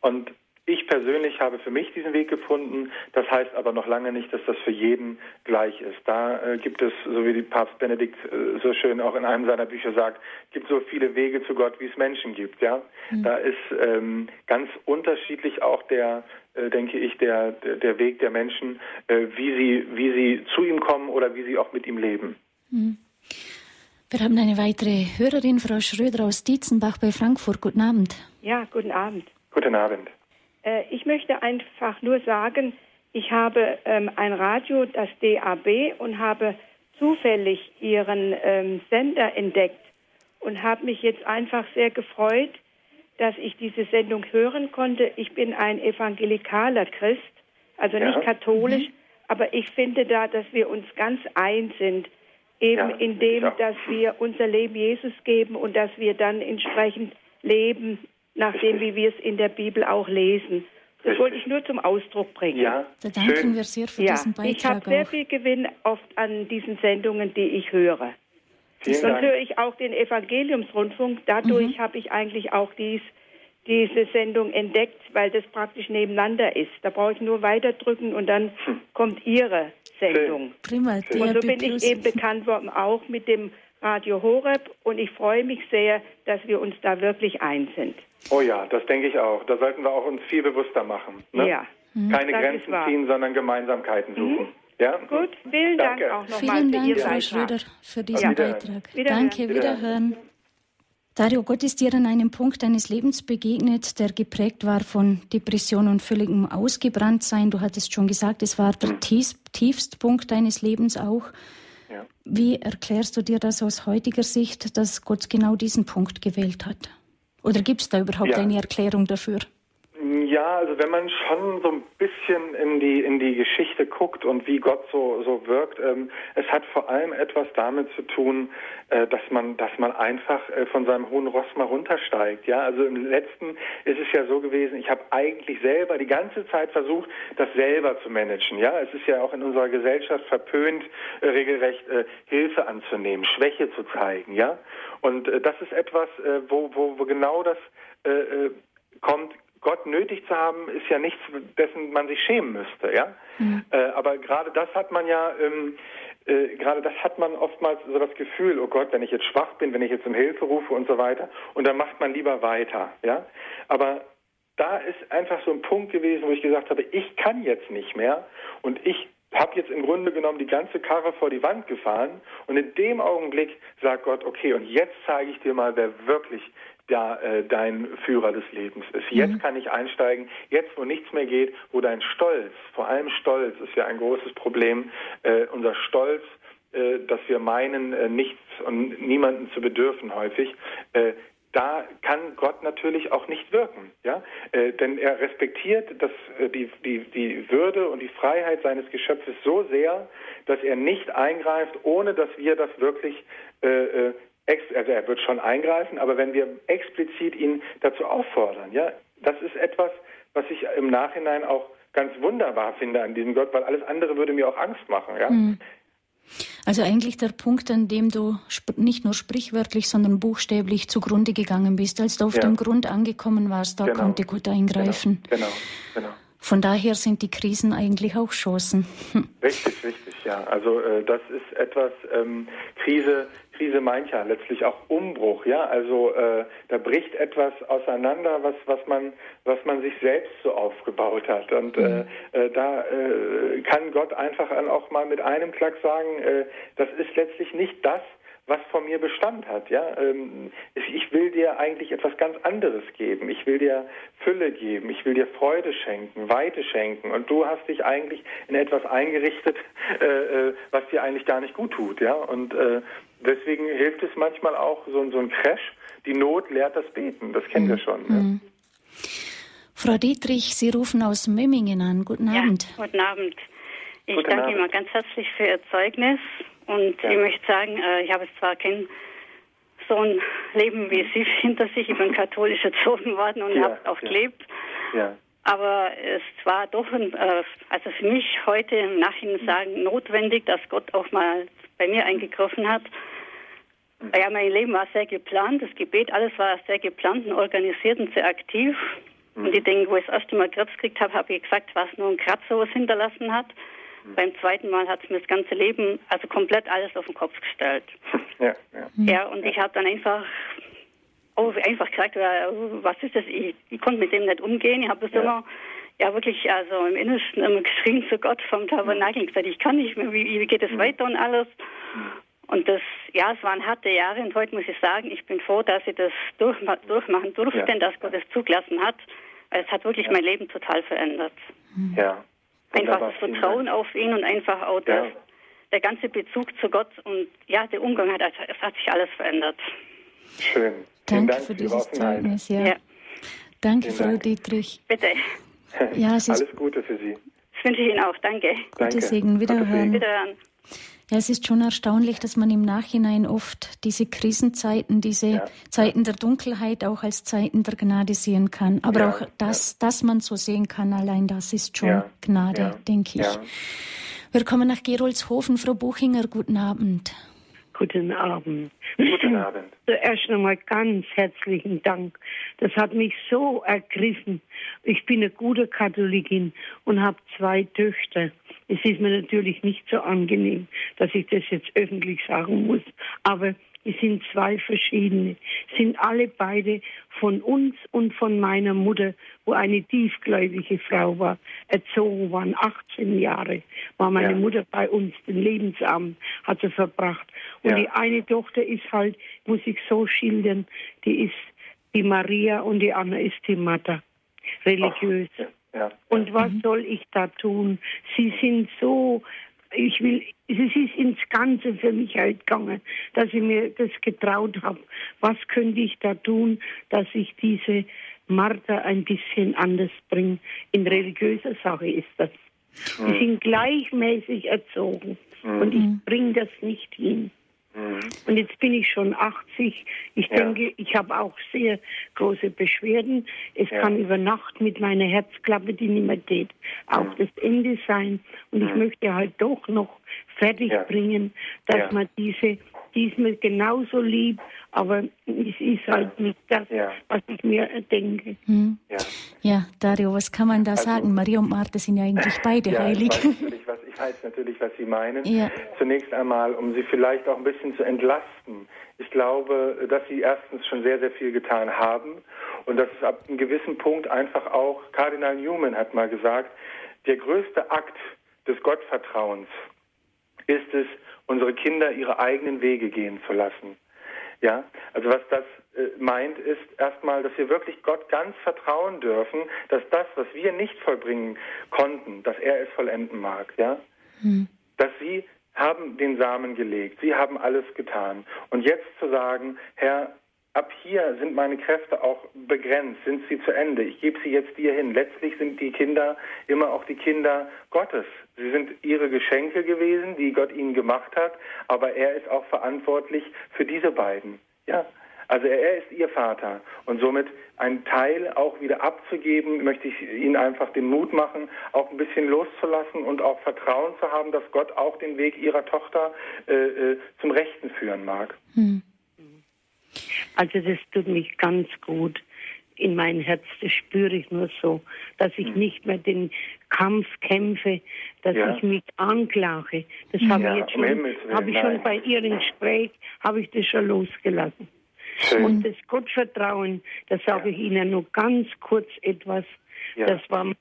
Und Ich persönlich habe für mich diesen Weg gefunden. Das heißt aber noch lange nicht, dass das für jeden gleich ist. Da äh, gibt es, so wie die Papst Benedikt äh, so schön auch in einem seiner Bücher sagt, gibt so viele Wege zu Gott, wie es Menschen gibt. Ja, mhm. da ist ähm, ganz unterschiedlich auch der, äh, denke ich, der, der Weg der Menschen, äh, wie sie wie sie zu ihm kommen oder wie sie auch mit ihm leben. Mhm. Wir haben eine weitere Hörerin, Frau Schröder aus Dietzenbach bei Frankfurt. Guten Abend. Ja, guten Abend. Guten Abend. Äh, ich möchte einfach nur sagen, ich habe ähm, ein Radio, das DAB, und habe zufällig Ihren ähm, Sender entdeckt und habe mich jetzt einfach sehr gefreut, dass ich diese Sendung hören konnte. Ich bin ein evangelikaler Christ, also ja. nicht katholisch, mhm. aber ich finde da, dass wir uns ganz eins sind, eben ja, in dem, dass wir unser Leben Jesus geben und dass wir dann entsprechend leben nach dem, wie wir es in der Bibel auch lesen. Das wollte ich nur zum Ausdruck bringen. Ja, da danken schön. wir sehr für ja, diesen Beitrag. Ich habe sehr viel Gewinn oft an diesen Sendungen, die ich höre. Vielen Sonst Dank. höre ich auch den Evangeliumsrundfunk. Dadurch mhm. habe ich eigentlich auch dies, diese Sendung entdeckt, weil das praktisch nebeneinander ist. Da brauche ich nur weiterdrücken und dann hm. kommt Ihre Sendung. Prima. Und so bin ich eben bekannt worden, auch mit dem Radio Horeb. Und ich freue mich sehr, dass wir uns da wirklich eins sind. Oh ja, das denke ich auch. Da sollten wir auch uns viel bewusster machen. Ne? Ja. Mhm. Keine das Grenzen ziehen, sondern Gemeinsamkeiten mhm. suchen. Mhm. Ja? Gut, vielen Danke. Dank auch nochmal Vielen Dank, Frau Schröder, für diesen ja. Beitrag. Wiederhören. Danke, wiederhören. Dario, Gott ist dir an einem Punkt deines Lebens begegnet, der geprägt war von Depression und völligem Ausgebranntsein. Du hattest schon gesagt, es war der mhm. tiefste Punkt deines Lebens auch. Ja. Wie erklärst du dir das aus heutiger Sicht, dass Gott genau diesen Punkt gewählt hat? Oder gibt es da überhaupt ja. eine Erklärung dafür? Ja, also wenn man schon so ein bisschen in die in die Geschichte guckt und wie Gott so so wirkt, ähm, es hat vor allem etwas damit zu tun, äh, dass man dass man einfach äh, von seinem hohen Ross mal runtersteigt. Ja, also im letzten ist es ja so gewesen. Ich habe eigentlich selber die ganze Zeit versucht, das selber zu managen. Ja, es ist ja auch in unserer Gesellschaft verpönt, äh, regelrecht äh, Hilfe anzunehmen, Schwäche zu zeigen. Ja, und äh, das ist etwas, äh, wo, wo wo genau das kommt Gott nötig zu haben, ist ja nichts, dessen man sich schämen müsste, ja. Mhm. Äh, aber gerade das hat man ja, ähm, äh, gerade das hat man oftmals so das Gefühl, oh Gott, wenn ich jetzt schwach bin, wenn ich jetzt um Hilfe rufe und so weiter, und dann macht man lieber weiter, ja. Aber da ist einfach so ein Punkt gewesen, wo ich gesagt habe, ich kann jetzt nicht mehr und ich habe jetzt im Grunde genommen die ganze Karre vor die Wand gefahren und in dem Augenblick sagt Gott, okay, und jetzt zeige ich dir mal, wer wirklich da äh, dein Führer des Lebens ist. Jetzt mhm. kann ich einsteigen, jetzt wo nichts mehr geht, wo dein Stolz, vor allem Stolz ist ja ein großes Problem, äh, unser Stolz, äh, dass wir meinen, äh, nichts und niemanden zu bedürfen häufig, äh, da kann Gott natürlich auch nicht wirken, ja, äh, denn er respektiert das, äh, die, die, die Würde und die Freiheit seines Geschöpfes so sehr, dass er nicht eingreift, ohne dass wir das wirklich äh, äh also er wird schon eingreifen, aber wenn wir explizit ihn dazu auffordern, ja, das ist etwas, was ich im Nachhinein auch ganz wunderbar finde an diesem Gott, weil alles andere würde mir auch Angst machen, ja. Mhm. Also eigentlich der Punkt, an dem du nicht nur sprichwörtlich, sondern buchstäblich zugrunde gegangen bist, als du auf ja. dem Grund angekommen warst, da genau. konnte Gott eingreifen. Genau, genau. genau. Von daher sind die Krisen eigentlich auch Chancen. Richtig, richtig, ja. Also äh, das ist etwas, ähm, Krise, Krise meint ja letztlich auch Umbruch, ja. Also äh, da bricht etwas auseinander, was, was man, was man sich selbst so aufgebaut hat. Und äh, mhm. äh, da äh, kann Gott einfach auch mal mit einem Klack sagen, äh, das ist letztlich nicht das, was von mir Bestand hat. Ja, ähm, ich will dir eigentlich etwas ganz anderes geben. Ich will dir Fülle geben. Ich will dir Freude schenken, Weite schenken. Und du hast dich eigentlich in etwas eingerichtet, äh, äh, was dir eigentlich gar nicht gut tut. Ja, und äh, deswegen hilft es manchmal auch so, so ein Crash. Die Not lehrt das Beten. Das kennen mhm. wir schon. Mhm. Ja. Frau Dietrich, Sie rufen aus Memmingen an. Guten Abend. Ja, guten Abend. Ich guten danke Abend. Ihnen ganz herzlich für Ihr Zeugnis und ja. ich möchte sagen, äh, ich habe zwar kein so ein Leben wie Sie hinter sich, ich bin katholisch erzogen worden und ja, habe auch ja. gelebt. Ja. Aber es war doch, ein, äh, also für mich heute im Nachhinein sagen, notwendig, dass Gott auch mal bei mir eingegriffen hat. Mhm. Ja, mein Leben war sehr geplant, das Gebet, alles war sehr geplant und organisiert und sehr aktiv. Mhm. Und die Dinge, wo ich das erste Mal Krebs gekriegt habe, habe ich gesagt, was nur ein Kratzer, was hinterlassen hat. Mhm. Beim zweiten Mal hat es mir das ganze Leben, also komplett alles auf den Kopf gestellt. Ja, ja. ja und ich habe dann einfach oh, einfach gesagt, was ist das? Ich, ich konnte mit dem nicht umgehen. Ich habe es ja. immer ja wirklich also im Innersten immer geschrien zu Gott vom Tabernakel. Ich gesagt, ich kann nicht mehr, wie, wie geht es mhm. weiter und alles. Und das, ja, es waren harte Jahre und heute muss ich sagen, ich bin froh, dass ich das durch, durchmachen durfte, ja. dass Gott es zugelassen hat. Es hat wirklich ja. mein Leben total verändert. Ja. Einfach das Vertrauen auf ihn und einfach auch das, ja. der ganze Bezug zu Gott und ja, der Umgang hat, es hat sich alles verändert. Schön. Danke Dank für dieses Zeugnis, ja. ja. Danke, Frau Dank. Dietrich. Bitte. Ja, Alles Gute für Sie. Das wünsche ich Ihnen auch. Danke. Gute Segen. Wiederhören. Wiederhören. Ja, es ist schon erstaunlich, dass man im Nachhinein oft diese Krisenzeiten, diese ja. Zeiten der Dunkelheit auch als Zeiten der Gnade sehen kann. Aber ja, auch das, ja. dass man so sehen kann, allein das ist schon Gnade, denke ich. Wir kommen nach Geroldshofen. Frau Buchinger, guten Abend. Guten Abend. Guten Abend. Zuerst einmal ganz herzlichen Dank. Das hat mich so ergriffen. Ich bin eine gute Katholikin und habe zwei Töchter. Es ist mir natürlich nicht so angenehm, dass ich das jetzt öffentlich sagen muss, aber es sind zwei verschiedene, sind alle beide von uns und von meiner Mutter, wo eine tiefgläubige Frau war, erzogen waren. 18 Jahre war meine ja. Mutter bei uns, den Lebensabend hat sie verbracht. Und ja. die eine Tochter ist halt, muss ich so schildern, die ist die Maria und die Anna ist die Martha, religiös. Ach, ja. Und was mhm. soll ich da tun? Sie sind so ich will, es ist ins Ganze für mich halt gegangen, dass ich mir das getraut habe. Was könnte ich da tun, dass ich diese Martha ein bisschen anders bringe? In religiöser Sache ist das. Mhm. Die sind gleichmäßig erzogen mhm. und ich bringe das nicht hin. Mhm. Und jetzt bin ich schon 80. Ich ja. denke, ich habe auch sehr große Beschwerden. Es ja. kann über Nacht mit meiner Herzklappe, die nicht mehr geht, auch mhm. das Ende sein. Und ich mhm. möchte halt doch noch fertig ja. bringen, dass man diese die ist mir genauso lieb, aber es ist halt nicht das, ja. was ich mir denke. Hm. Ja. ja. Dario, was kann man da also, sagen? Maria und Martha sind ja eigentlich beide ja, heilig. Ich weiß, natürlich, was, ich weiß natürlich, was Sie meinen. Ja. Zunächst einmal, um Sie vielleicht auch ein bisschen zu entlasten. Ich glaube, dass Sie erstens schon sehr, sehr viel getan haben und dass es ab einem gewissen Punkt einfach auch, Kardinal Newman hat mal gesagt, der größte Akt des Gottvertrauens ist es, unsere Kinder ihre eigenen Wege gehen zu lassen. Ja, also was das äh, meint, ist erstmal, dass wir wirklich Gott ganz vertrauen dürfen, dass das, was wir nicht vollbringen konnten, dass er es vollenden mag. Ja, hm. dass sie haben den Samen gelegt, sie haben alles getan. Und jetzt zu sagen, Herr, ab hier sind meine Kräfte auch begrenzt, sind sie zu Ende. Ich gebe sie jetzt dir hin. Letztlich sind die Kinder immer auch die Kinder Gottes. Sie sind ihre Geschenke gewesen, die Gott ihnen gemacht hat, aber er ist auch verantwortlich für diese beiden. Ja, also er, ist ihr Vater und somit ein Teil auch wieder abzugeben, möchte ich Ihnen einfach den Mut machen, auch ein bisschen loszulassen und auch Vertrauen zu haben, dass Gott auch den Weg Ihrer Tochter äh, äh zum Rechten führen mag. Hm. Also das tut mich ganz gut in mein Herz, das spüre ich nur so, dass ich hm. nicht mehr den Kampf kämpfe, dass ja. ich mich anklage. Das habe ja, ich jetzt schon, habe ich schon bei Ihrem Gespräch, habe ich das schon losgelassen. Schön. Und das Gottvertrauen, da sage ja. ich Ihnen nur ganz kurz etwas. Das war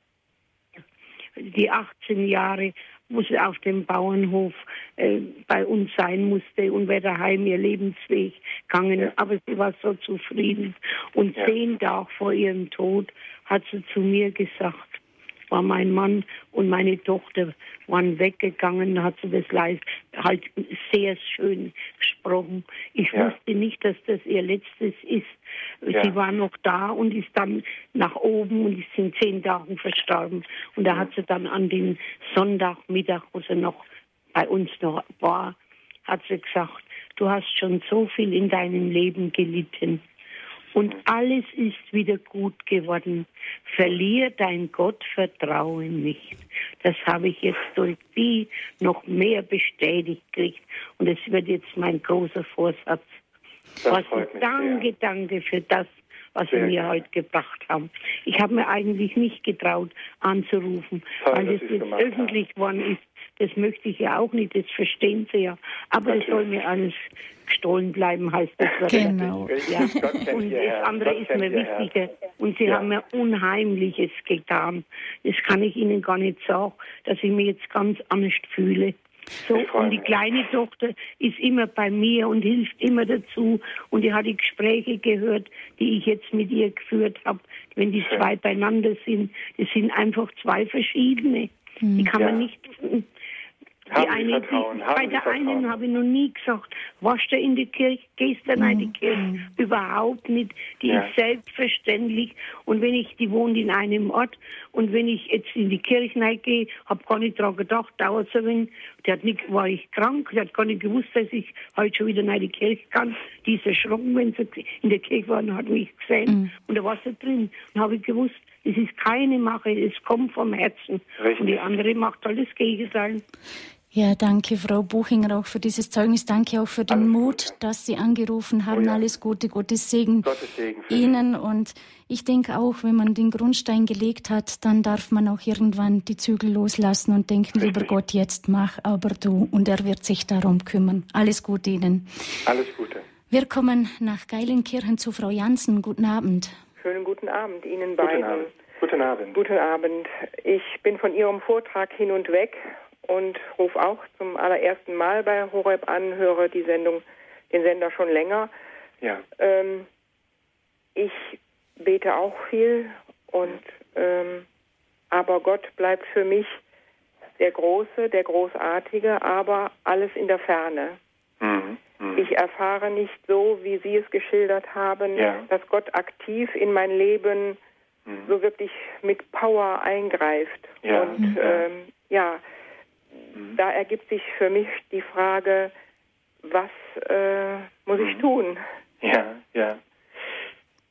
die 18 Jahre, wo sie auf dem Bauernhof äh, bei uns sein musste und wäre daheim ihr Lebensweg gegangen. Ja. Aber sie war so zufrieden. Und ja. zehn Tage vor ihrem Tod hat sie zu mir gesagt, war mein Mann und meine Tochter waren weggegangen, hat sie das live halt sehr schön gesprochen. Ich ja. wusste nicht, dass das ihr letztes ist. Ja. Sie war noch da und ist dann nach oben und ist in zehn Tagen verstorben. Und da hat sie dann an den Sonntagmittag, wo sie noch bei uns noch war, hat sie gesagt, du hast schon so viel in deinem Leben gelitten und alles ist wieder gut geworden. Verlier dein Gottvertrauen nicht. Das habe ich jetzt durch Sie noch mehr bestätigt gekriegt. Und es wird jetzt mein großer Vorsatz. Das was danke, danke für das, was Sehr Sie mir heute gebracht haben. Ich habe mir eigentlich nicht getraut anzurufen, Toll, weil es jetzt öffentlich geworden ist. Das möchte ich ja auch nicht, das verstehen Sie ja. Aber es soll mir alles gestohlen bleiben, heißt das. Genau. Ja. Und das andere ist mir wichtiger. Und Sie ja. haben mir Unheimliches getan. Das kann ich Ihnen gar nicht sagen, dass ich mich jetzt ganz anders fühle. So, und die kleine Tochter ist immer bei mir und hilft immer dazu. Und die hat die Gespräche gehört, die ich jetzt mit ihr geführt habe. Wenn die zwei beieinander sind, das sind einfach zwei verschiedene. Die kann ja. man nicht haben die eine, Vertrauen, die, bei der Vertrauen. einen habe ich noch nie gesagt, warst du in die Kirche, gehst du mhm. in die Kirche? Mhm. Überhaupt nicht. Die ja. ist selbstverständlich. Und wenn ich, die wohnt in einem Ort, und wenn ich jetzt in die Kirche gehe, habe gar nicht daran gedacht, dauert so ein Die hat nicht, war ich krank, die hat gar nicht gewusst, dass ich heute schon wieder in die Kirche kann. Die ist erschrocken, wenn sie in der Kirche war und hat mich gesehen. Mhm. Und da war sie drin. Und habe ich gewusst, es ist keine Mache, es kommt vom Herzen. Richtig. Und die andere macht alles Gegenteil. Ja, danke, Frau Buchinger, auch für dieses Zeugnis. Danke auch für den Alles Mut, Gute. dass Sie angerufen haben. Oh ja. Alles Gute, Gottes Segen, Gottes Segen Ihnen. Und ich denke auch, wenn man den Grundstein gelegt hat, dann darf man auch irgendwann die Zügel loslassen und denken, Richtig. lieber Gott, jetzt mach aber du. Und er wird sich darum kümmern. Alles Gute Ihnen. Alles Gute. Wir kommen nach Geilenkirchen zu Frau Jansen. Guten Abend. Schönen guten Abend Ihnen beiden. Guten Abend. Guten Abend. Guten Abend. Ich bin von Ihrem Vortrag hin und weg und rufe auch zum allerersten Mal bei Horeb an, höre die Sendung, den Sender schon länger. Ja. Ähm, ich bete auch viel und ähm, aber Gott bleibt für mich der Große, der Großartige, aber alles in der Ferne. Mhm. Mhm. Ich erfahre nicht so, wie Sie es geschildert haben, ja. dass Gott aktiv in mein Leben mhm. so wirklich mit Power eingreift. Ja. Und ähm, ja, da ergibt sich für mich die Frage, was äh, muss ich mhm. tun? Ja, ja.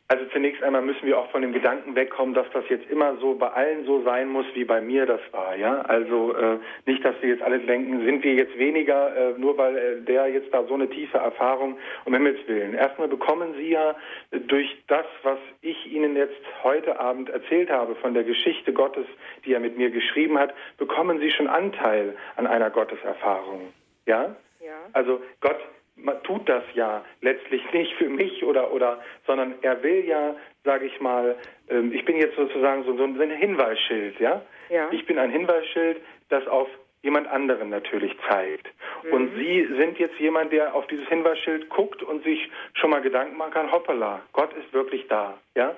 Also zunächst einmal müssen wir auch von dem Gedanken wegkommen, dass das jetzt immer so bei allen so sein muss, wie bei mir das war. Ja, also äh, nicht, dass wir jetzt alle denken, sind wir jetzt weniger, äh, nur weil äh, der jetzt da so eine tiefe Erfahrung um Himmels willen. Erstmal bekommen Sie ja durch das, was ich Ihnen jetzt heute Abend erzählt habe von der Geschichte Gottes, die er mit mir geschrieben hat, bekommen Sie schon Anteil an einer Gotteserfahrung. Ja. Ja. Also Gott man tut das ja letztlich nicht für mich oder oder, sondern er will ja, sage ich mal, ähm, ich bin jetzt sozusagen so, so ein Hinweisschild, ja? ja. Ich bin ein Hinweisschild, das auf jemand anderen natürlich zeigt. Mhm. Und Sie sind jetzt jemand, der auf dieses Hinweisschild guckt und sich schon mal Gedanken machen kann, hoppala, Gott ist wirklich da, ja?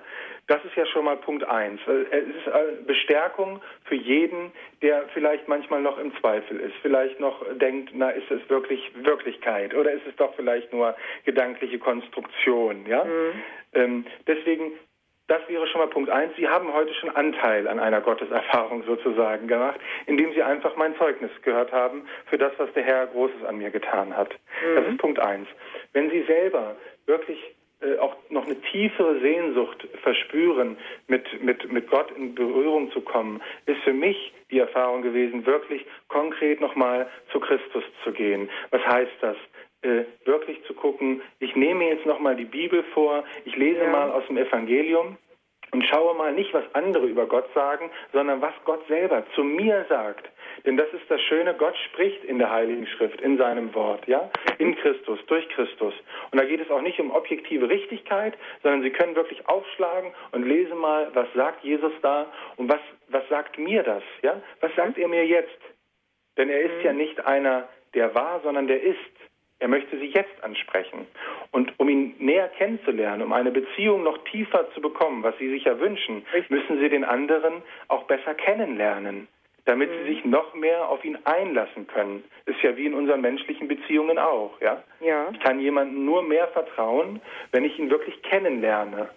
Das ist ja schon mal Punkt eins. Äh, es ist eine Bestärkung für jeden, der vielleicht manchmal noch im Zweifel ist, vielleicht noch denkt, na, ist es wirklich Wirklichkeit oder ist es doch vielleicht nur gedankliche Konstruktion, ja? Mhm. Ähm, deswegen das wäre schon mal Punkt eins. Sie haben heute schon Anteil an einer Gotteserfahrung sozusagen gemacht, indem Sie einfach mein Zeugnis gehört haben für das, was der Herr Großes an mir getan hat. Mhm. Das ist Punkt eins. Wenn Sie selber wirklich äh, auch noch eine tiefere Sehnsucht verspüren, mit, mit, mit Gott in Berührung zu kommen, ist für mich die Erfahrung gewesen, wirklich konkret nochmal zu Christus zu gehen. Was heißt das? Äh, wirklich zu gucken, ich nehme jetzt nochmal die Bibel vor, ich lese ja. mal aus dem Evangelium und schaue mal nicht, was andere über Gott sagen, sondern was Gott selber zu mir sagt. Denn das ist das Schöne, Gott spricht in der Heiligen Schrift, in seinem Wort, ja? In Christus, durch Christus. Und da geht es auch nicht um objektive Richtigkeit, sondern Sie können wirklich aufschlagen und lesen mal, was sagt Jesus da und was, was sagt mir das, ja? Was sagt er mir jetzt? Denn er ist ja nicht einer, der war, sondern der ist. Er möchte sie jetzt ansprechen. Und um ihn näher kennenzulernen, um eine Beziehung noch tiefer zu bekommen, was sie sich ja wünschen, müssen sie den anderen auch besser kennenlernen damit sie mhm. sich noch mehr auf ihn einlassen können. Ist ja wie in unseren menschlichen Beziehungen auch, ja? Ja. Ich kann jemandem nur mehr vertrauen, wenn ich ihn wirklich kennenlerne.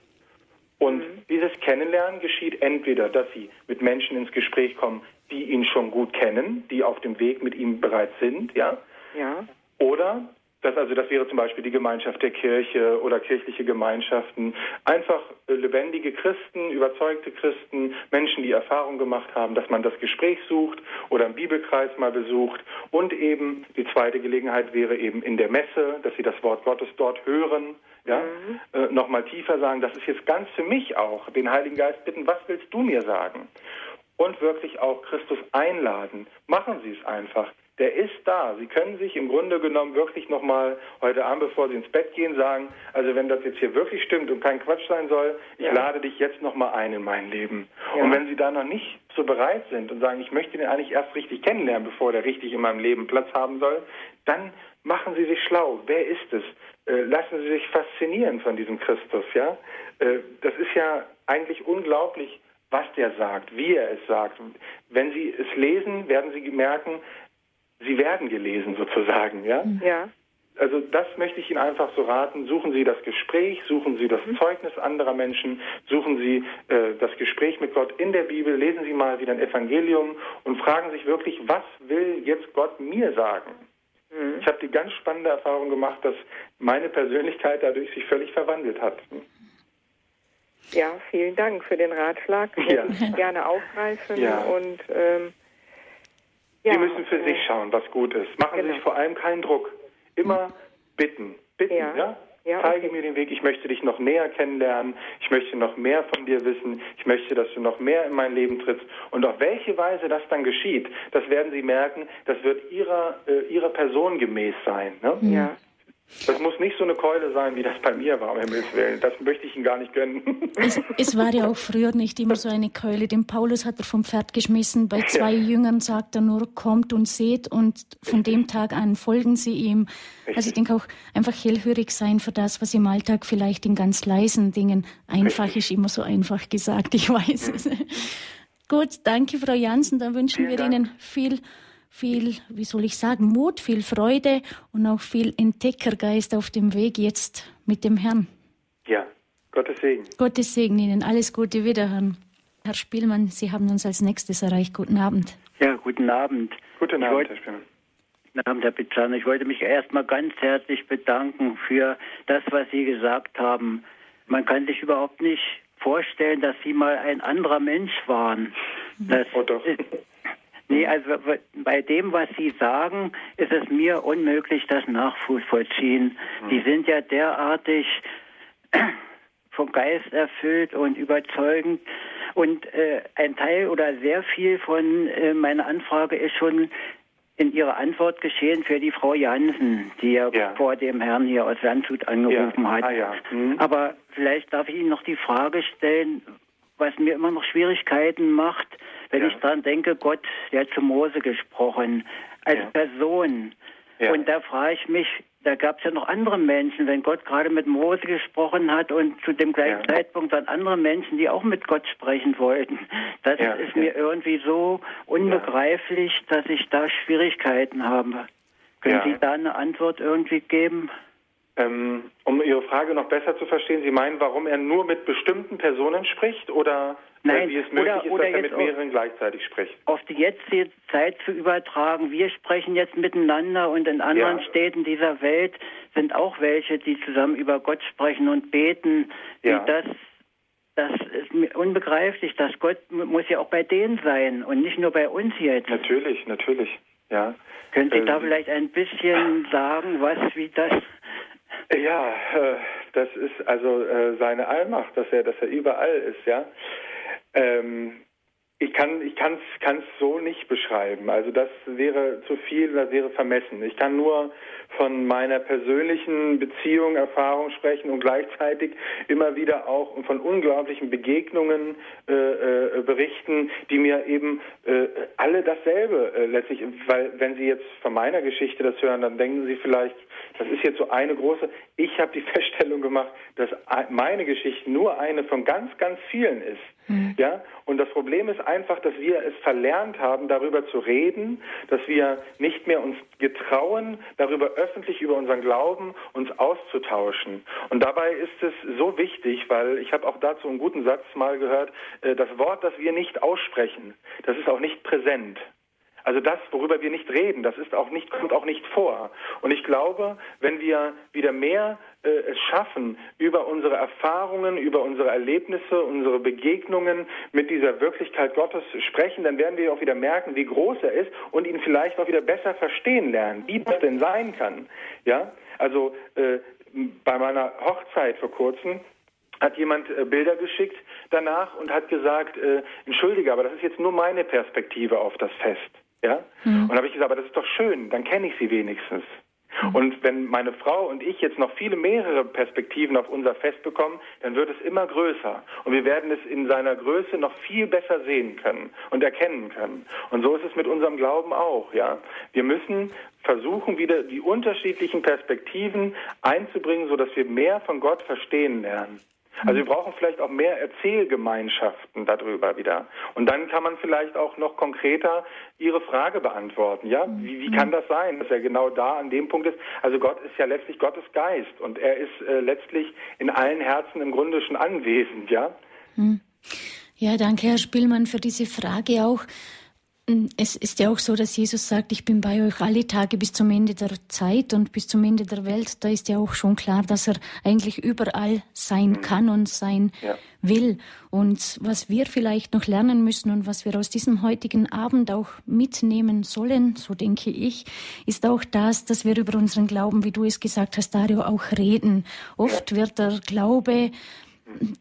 Und mhm. dieses Kennenlernen geschieht entweder, dass sie mit Menschen ins Gespräch kommen, die ihn schon gut kennen, die auf dem Weg mit ihm bereits sind, ja? Ja. Oder das, also das wäre zum Beispiel die Gemeinschaft der Kirche oder kirchliche Gemeinschaften. Einfach äh, lebendige Christen, überzeugte Christen, Menschen, die Erfahrung gemacht haben, dass man das Gespräch sucht oder einen Bibelkreis mal besucht. Und eben die zweite Gelegenheit wäre eben in der Messe, dass sie das Wort Gottes dort hören, ja, mhm. äh, nochmal tiefer sagen, das ist jetzt ganz für mich auch, den Heiligen Geist bitten, was willst du mir sagen? Und wirklich auch Christus einladen. Machen Sie es einfach. Der ist da. Sie können sich im Grunde genommen wirklich nochmal heute Abend, bevor Sie ins Bett gehen, sagen, also wenn das jetzt hier wirklich stimmt und kein Quatsch sein soll, ich ja. lade dich jetzt nochmal ein in mein Leben. Ja. Und wenn Sie da noch nicht so bereit sind und sagen, ich möchte den eigentlich erst richtig kennenlernen, bevor der richtig in meinem Leben Platz haben soll, dann machen Sie sich schlau. Wer ist es? Äh, lassen Sie sich faszinieren von diesem Christus, ja? Äh, das ist ja eigentlich unglaublich, was der sagt, wie er es sagt. Wenn Sie es lesen, werden Sie merken, Sie werden gelesen sozusagen, ja? Ja. Also das möchte ich Ihnen einfach so raten. Suchen Sie das Gespräch, suchen Sie das mhm. Zeugnis anderer Menschen, suchen Sie äh, das Gespräch mit Gott in der Bibel, lesen Sie mal wieder ein Evangelium und fragen sich wirklich, was will jetzt Gott mir sagen? Mhm. Ich habe die ganz spannende Erfahrung gemacht, dass meine Persönlichkeit dadurch sich völlig verwandelt hat. Ja, vielen Dank für den Ratschlag. Ja. Ich gerne aufgreifen ja. und ähm, ja, Sie müssen für äh, sich schauen, was gut ist. Machen genau. Sie sich vor allem keinen Druck. Immer bitten, bitten, ja? ja? Ja, Zeige okay. mir den Weg, ich möchte dich noch näher kennenlernen, ich möchte noch mehr von dir wissen, ich möchte, dass du noch mehr in mein Leben trittst. Und auf welche Weise das dann geschieht, das werden Sie merken, das wird Ihrer, äh, ihrer Person gemäß sein. Ne? Ja. Das muss nicht so eine Keule sein, wie das bei mir war, um Himmels Willen. Das möchte ich Ihnen gar nicht gönnen. Es, es, war ja auch früher nicht immer so eine Keule. Den Paulus hat er vom Pferd geschmissen. Bei zwei ja. Jüngern sagt er nur, kommt und seht. Und von dem Tag an folgen sie ihm. Richtig. Also ich denke auch einfach hellhörig sein für das, was im Alltag vielleicht in ganz leisen Dingen einfach Richtig. ist immer so einfach gesagt. Ich weiß es. Mhm. Gut, danke, Frau Jansen. Dann wünschen Vielen wir Dank. Ihnen viel viel, wie soll ich sagen, Mut, viel Freude und auch viel Entdeckergeist auf dem Weg jetzt mit dem Herrn. Ja, Gottes Segen. Gottes Segen Ihnen. Alles Gute wiederhören. Herr Spielmann, Sie haben uns als nächstes erreicht. Guten Abend. Ja, guten Abend. Guten Abend, Herr Spielmann. Guten Abend, Herr Pizzano. Ich wollte mich erstmal ganz herzlich bedanken für das, was Sie gesagt haben. Man kann sich überhaupt nicht vorstellen, dass Sie mal ein anderer Mensch waren. Das oh doch. Nee, also bei dem, was Sie sagen, ist es mir unmöglich, das nachvollziehen. Mhm. Die sind ja derartig vom Geist erfüllt und überzeugend. Und äh, ein Teil oder sehr viel von äh, meiner Anfrage ist schon in Ihrer Antwort geschehen für die Frau Jansen, die ja, ja. vor dem Herrn hier aus Landshut angerufen ja. hat. Ah, ja. mhm. Aber vielleicht darf ich Ihnen noch die Frage stellen, was mir immer noch Schwierigkeiten macht, wenn ja. ich daran denke, Gott, der hat zu Mose gesprochen, als ja. Person. Ja. Und da frage ich mich, da gab es ja noch andere Menschen, wenn Gott gerade mit Mose gesprochen hat und zu dem gleichen Zeitpunkt dann andere Menschen, die auch mit Gott sprechen wollten. Das ist mir irgendwie so unbegreiflich, dass ich da Schwierigkeiten habe. Können Sie da eine Antwort irgendwie geben? Ähm, um Ihre Frage noch besser zu verstehen, Sie meinen, warum er nur mit bestimmten Personen spricht oder äh, Nein, wie es möglich oder, ist, oder dass er mit mehreren auf, gleichzeitig spricht? Auf die jetzige Zeit zu übertragen. Wir sprechen jetzt miteinander und in anderen ja. Städten dieser Welt sind auch welche, die zusammen über Gott sprechen und beten. Ja. Das, das ist mir unbegreiflich. Das Gott muss ja auch bei denen sein und nicht nur bei uns jetzt. Natürlich, natürlich. Ja. Können Sie äh, da vielleicht ein bisschen sagen, was, wie das ja, äh, das ist also äh, seine Allmacht, dass er, dass er überall ist, ja. Ähm, ich kann ich kann es so nicht beschreiben. Also das wäre zu viel, das wäre vermessen. Ich kann nur von meiner persönlichen Beziehung, Erfahrung sprechen und gleichzeitig immer wieder auch von unglaublichen Begegnungen äh, äh, berichten, die mir eben äh, alle dasselbe äh, letztlich, weil wenn Sie jetzt von meiner Geschichte das hören, dann denken Sie vielleicht, das ist jetzt so eine große. Ich habe die Feststellung gemacht, dass meine Geschichte nur eine von ganz, ganz vielen ist. Mhm. Ja, und das Problem ist einfach, dass wir es verlernt haben, darüber zu reden, dass wir nicht mehr uns getrauen, darüber öffentlich über unseren Glauben uns auszutauschen. Und dabei ist es so wichtig, weil ich habe auch dazu einen guten Satz mal gehört, äh, das Wort, das wir nicht aussprechen, das ist auch nicht präsent. Also das, worüber wir nicht reden, das ist auch nicht, kommt auch nicht vor. Und ich glaube, wenn wir wieder mehr äh, es schaffen, über unsere Erfahrungen, über unsere Erlebnisse, unsere Begegnungen mit dieser Wirklichkeit Gottes sprechen, dann werden wir auch wieder merken, wie groß er ist und ihn vielleicht auch wieder besser verstehen lernen, wie das denn sein kann. Ja, also äh, bei meiner Hochzeit vor kurzem hat jemand äh, Bilder geschickt danach und hat gesagt, äh, entschuldige, aber das ist jetzt nur meine Perspektive auf das Fest. Ja? Mhm. Und habe ich gesagt, aber das ist doch schön, dann kenne ich sie wenigstens. Mhm. Und wenn meine Frau und ich jetzt noch viele mehrere Perspektiven auf unser Fest bekommen, dann wird es immer größer. Und wir werden es in seiner Größe noch viel besser sehen können und erkennen können. Und so ist es mit unserem Glauben auch, ja. Wir müssen versuchen, wieder die unterschiedlichen Perspektiven einzubringen, sodass wir mehr von Gott verstehen lernen. Also wir brauchen vielleicht auch mehr Erzählgemeinschaften darüber wieder. Und dann kann man vielleicht auch noch konkreter Ihre Frage beantworten. Ja, wie, wie kann das sein, dass er genau da an dem Punkt ist? Also Gott ist ja letztlich Gottes Geist und er ist äh, letztlich in allen Herzen im Grunde schon anwesend. Ja. Hm. Ja, danke, Herr Spielmann, für diese Frage auch. Es ist ja auch so, dass Jesus sagt, ich bin bei euch alle Tage bis zum Ende der Zeit und bis zum Ende der Welt. Da ist ja auch schon klar, dass er eigentlich überall sein mhm. kann und sein ja. will. Und was wir vielleicht noch lernen müssen und was wir aus diesem heutigen Abend auch mitnehmen sollen, so denke ich, ist auch das, dass wir über unseren Glauben, wie du es gesagt hast, Dario, auch reden. Oft wird der Glaube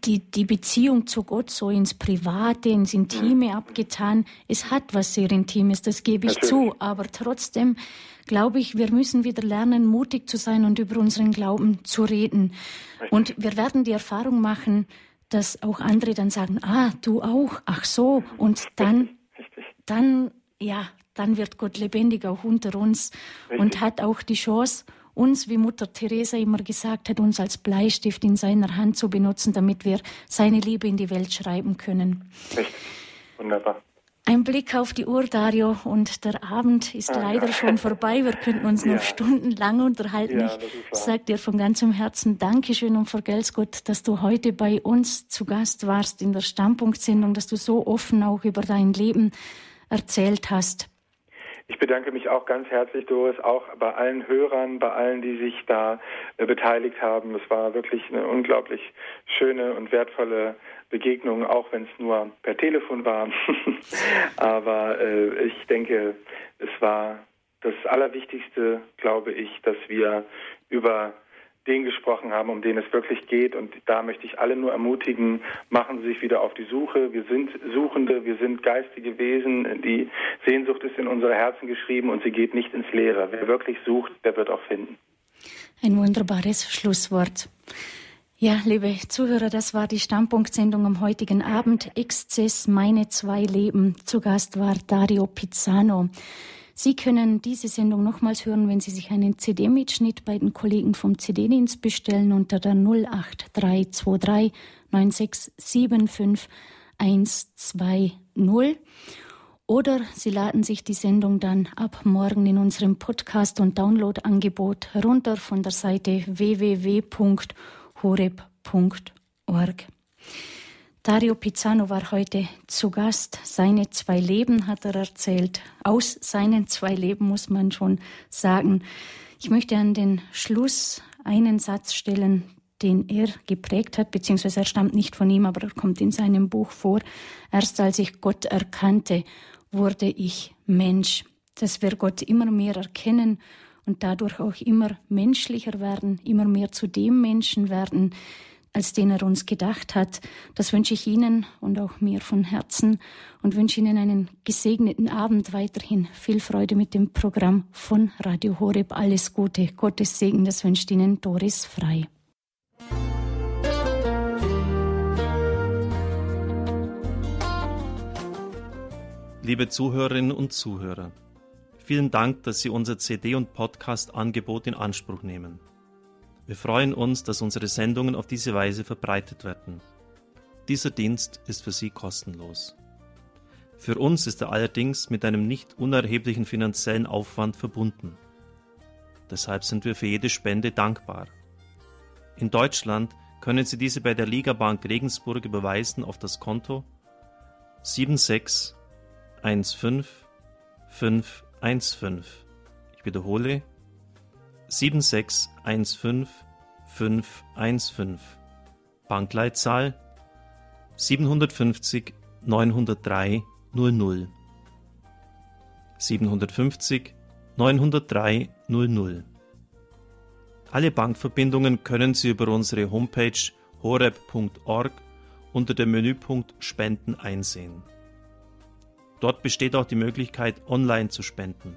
die, die Beziehung zu Gott so ins Private, ins Intime mhm. abgetan. Es hat was sehr Intimes, das gebe ich Natürlich. zu. Aber trotzdem glaube ich, wir müssen wieder lernen, mutig zu sein und über unseren Glauben zu reden. Und wir werden die Erfahrung machen, dass auch andere dann sagen, ah, du auch, ach so. Und dann, dann, ja, dann wird Gott lebendig auch unter uns Richtig. und hat auch die Chance, uns, wie Mutter Teresa immer gesagt hat, uns als Bleistift in seiner Hand zu benutzen, damit wir seine Liebe in die Welt schreiben können. Richtig. Wunderbar. Ein Blick auf die Uhr, Dario, und der Abend ist ah, leider ja. schon vorbei. Wir könnten uns ja. noch stundenlang unterhalten. Ja, ich sage dir von ganzem Herzen Dankeschön und vergelt's Gott, dass du heute bei uns zu Gast warst in der Standpunktsendung, dass du so offen auch über dein Leben erzählt hast. Ich bedanke mich auch ganz herzlich, Doris, auch bei allen Hörern, bei allen, die sich da äh, beteiligt haben. Es war wirklich eine unglaublich schöne und wertvolle Begegnung, auch wenn es nur per Telefon war. Aber äh, ich denke, es war das Allerwichtigste, glaube ich, dass wir über den gesprochen haben, um den es wirklich geht. Und da möchte ich alle nur ermutigen, machen Sie sich wieder auf die Suche. Wir sind Suchende, wir sind geistige Wesen. Die Sehnsucht ist in unsere Herzen geschrieben und sie geht nicht ins Leere. Wer wirklich sucht, der wird auch finden. Ein wunderbares Schlusswort. Ja, liebe Zuhörer, das war die Standpunktsendung am heutigen Abend. Exzess Meine zwei Leben. Zu Gast war Dario Pizzano. Sie können diese Sendung nochmals hören, wenn Sie sich einen CD-Mitschnitt bei den Kollegen vom CD-Dienst bestellen unter der 08323 9675 120. Oder Sie laden sich die Sendung dann ab morgen in unserem Podcast- und Download-Angebot herunter von der Seite www.horeb.org. Dario Pizzano war heute zu Gast. Seine zwei Leben hat er erzählt. Aus seinen zwei Leben muss man schon sagen. Ich möchte an den Schluss einen Satz stellen, den er geprägt hat, beziehungsweise er stammt nicht von ihm, aber er kommt in seinem Buch vor. Erst als ich Gott erkannte, wurde ich Mensch. Dass wir Gott immer mehr erkennen und dadurch auch immer menschlicher werden, immer mehr zu dem Menschen werden, als den er uns gedacht hat. Das wünsche ich Ihnen und auch mir von Herzen und wünsche Ihnen einen gesegneten Abend weiterhin. Viel Freude mit dem Programm von Radio Horeb. Alles Gute. Gottes Segen, das wünscht Ihnen Doris Frei. Liebe Zuhörerinnen und Zuhörer, vielen Dank, dass Sie unser CD- und Podcast-Angebot in Anspruch nehmen. Wir freuen uns, dass unsere Sendungen auf diese Weise verbreitet werden. Dieser Dienst ist für Sie kostenlos. Für uns ist er allerdings mit einem nicht unerheblichen finanziellen Aufwand verbunden. Deshalb sind wir für jede Spende dankbar. In Deutschland können Sie diese bei der Ligabank Regensburg überweisen auf das Konto 7615515. Ich wiederhole 7615515. Bankleitzahl 750 903 00. 750 903 00. Alle Bankverbindungen können Sie über unsere Homepage horeb.org unter dem Menüpunkt Spenden einsehen. Dort besteht auch die Möglichkeit, online zu spenden.